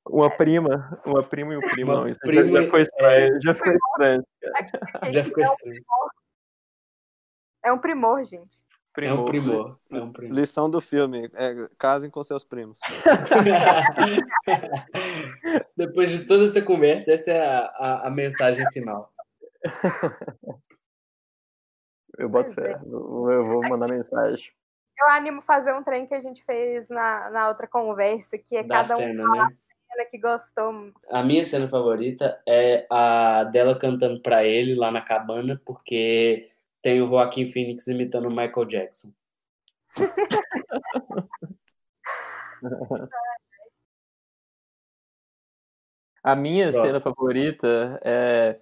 Speaker 2: Uma prima, uma prima e um primo,
Speaker 1: Uma
Speaker 2: não. Isso já-
Speaker 1: prima
Speaker 2: já, ficou
Speaker 1: e-
Speaker 2: estranho. Já ficou estranho.
Speaker 1: Já ficou
Speaker 3: é, um,
Speaker 1: estranho.
Speaker 3: É um primor, gente.
Speaker 1: É um primor. É um primor.
Speaker 4: Lição do filme, é, casem com seus primos.
Speaker 1: Depois de toda essa conversa, essa é a, a, a mensagem final.
Speaker 2: Eu boto
Speaker 3: Pois é.
Speaker 2: fé. Eu, vou mandar mensagem.
Speaker 3: Eu animo fazer um trem que a gente fez na, na outra conversa, que é
Speaker 1: Da
Speaker 3: cada um
Speaker 1: cena, né?
Speaker 3: cena que gostou.
Speaker 1: A minha cena favorita é a dela cantando pra ele lá na cabana, porque tem o Joaquim Phoenix imitando o Michael Jackson.
Speaker 2: A minha
Speaker 1: Próximo.
Speaker 2: cena favorita é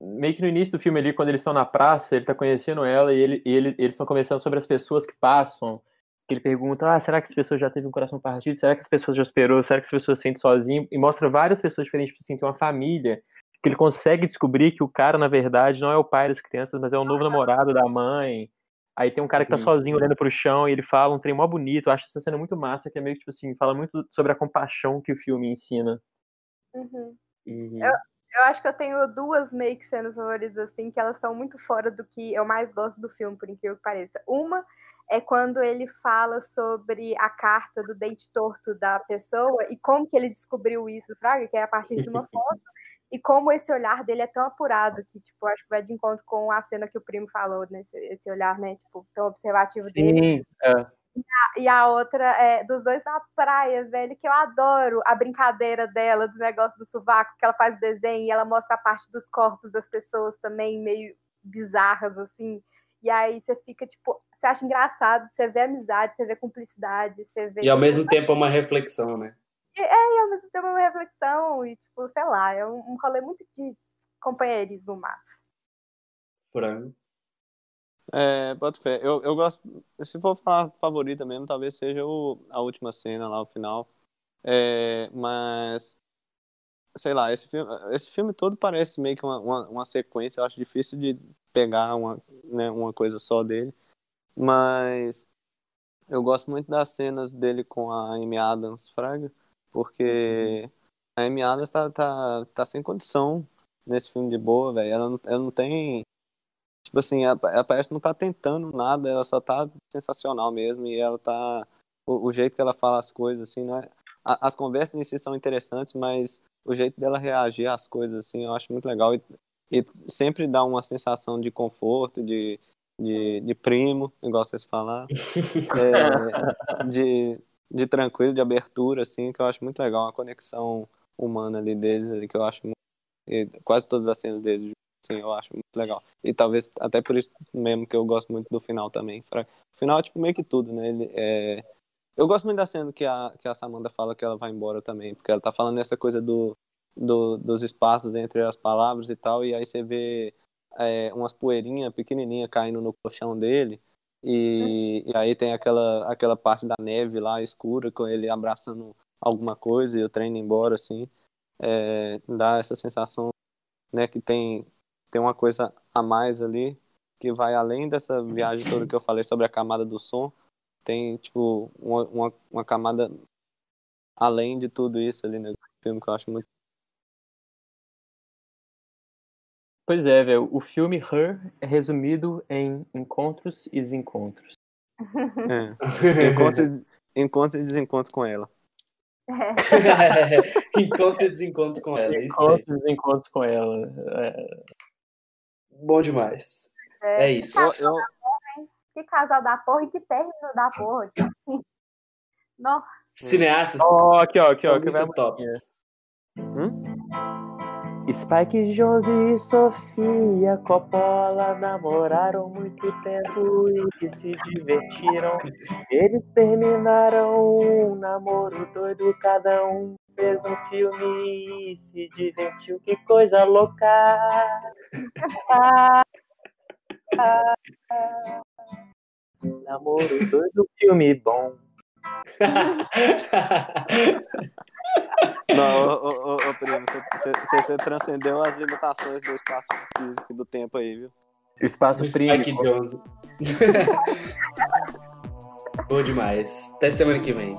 Speaker 2: meio que no início do filme ali, quando eles estão na praça, ele tá conhecendo ela e, ele, e ele- eles estão conversando sobre as pessoas que passam. Que ele pergunta: ah, será que as pessoas já teve um coração partido? Será que as pessoas já esperou? Será que as pessoas se sentem sozinhas? E mostra várias pessoas diferentes, tipo assim, tem uma família que ele consegue descobrir que o cara, na verdade, não é o pai das crianças, mas é o novo namorado da mãe. Aí tem um cara que tá sozinho olhando pro chão e ele fala um trem mó bonito. Eu acho essa cena muito massa, que é meio que, tipo assim, fala muito sobre a compaixão que o filme ensina.
Speaker 3: Uhum.
Speaker 2: E...
Speaker 3: Eu acho que eu tenho duas meio que cenas favoritas, assim, que elas são muito fora do que eu mais gosto do filme, por incrível que pareça. Uma é quando ele fala sobre a carta do dente torto da pessoa e como que ele descobriu isso, Fraga, que é a partir de uma foto, e como esse olhar dele é tão apurado que, tipo, acho que vai de encontro com a cena que o primo falou, nesse esse olhar, né, tipo, tão observativo dele.
Speaker 2: Sim, é.
Speaker 3: E a outra é dos dois na praia, velho, que eu adoro a brincadeira dela, do negócio do sovaco, que ela faz desenho e ela mostra a parte dos corpos das pessoas também, meio bizarras, assim. E aí você fica, tipo, você acha engraçado, você vê amizade, você vê cumplicidade, você vê.
Speaker 1: E ao mesmo tempo é uma reflexão, né?
Speaker 3: E ao mesmo tempo é uma reflexão, e, tipo, sei lá, é um, um rolê muito de companheirismo massa.
Speaker 1: Frango.
Speaker 4: É, boto fé. Eu, eu gosto. Se for falar favorita mesmo, talvez seja o, a última cena lá, o final. É, mas. Sei lá, esse filme, esse filme todo parece meio que uma, uma, uma sequência. Eu acho difícil de pegar uma, né, uma coisa só dele. Mas. Eu gosto muito das cenas dele com a Amy Adams, Fraga. Porque a Amy Adams tá, tá, tá sem condição nesse filme de boa, velho. Ela não, ela não tem. Tipo assim, ela, ela parece que não tá tentando nada, ela só tá sensacional mesmo. E ela tá. O, o jeito que ela fala as coisas, assim, não é. a- As conversas em si são interessantes, mas o jeito dela reagir às coisas, assim, eu acho muito legal. E, e sempre dá uma sensação de conforto, de, de, de primo, igual vocês falaram. É, de, de tranquilo, de abertura, assim, que eu acho muito legal. Uma conexão humana ali deles, ali, que eu acho muito. e quase todas as cenas deles, assim, eu acho muito legal. E talvez até por isso mesmo que eu gosto muito do final também. O final é tipo meio que tudo, né? Ele, é... Eu gosto muito da cena que a, que a Samantha fala que ela vai embora também, porque ela tá falando essa coisa do, do, dos espaços entre as palavras e tal, e aí você vê é, umas poeirinhas pequenininhas caindo no colchão dele, e, e aí tem aquela, aquela parte da neve lá escura, com ele abraçando alguma coisa e o trem indo embora, assim, é, dá essa sensação, né, que tem, tem uma coisa a mais ali, que vai além dessa viagem toda que eu falei sobre a camada do som, tem, tipo, uma, uma, uma camada além de tudo isso ali, né, filme que eu acho muito
Speaker 2: Pois é, velho. O filme Her é resumido em encontros e desencontros.
Speaker 4: É. Encontros, encontros e desencontros com ela.
Speaker 3: É.
Speaker 1: Encontros e desencontros com ela. Isso aí.
Speaker 2: Encontros e desencontros com ela. É,
Speaker 1: Bom demais. É isso.
Speaker 4: Eu, eu,
Speaker 3: Que casal da porra e que término da porra. Tipo assim. Nossa.
Speaker 1: Cineastas
Speaker 2: Ó, aqui, ó, aqui, ó. Que vai
Speaker 1: muito tops.
Speaker 2: Spike Jonze e Sofia Coppola namoraram muito tempo e se divertiram. Eles terminaram um namoro doido, cada um fez um filme e se divertiu. Que coisa louca! Ah, ah, ah. Namoro doido, filme bom.
Speaker 4: não, ô, ô, ô, ô, primo, você, você, você transcendeu as limitações do espaço físico e do tempo aí, viu?
Speaker 2: Espaço
Speaker 1: O Spike
Speaker 2: primo.
Speaker 1: Jones. Bom demais. Até semana que vem.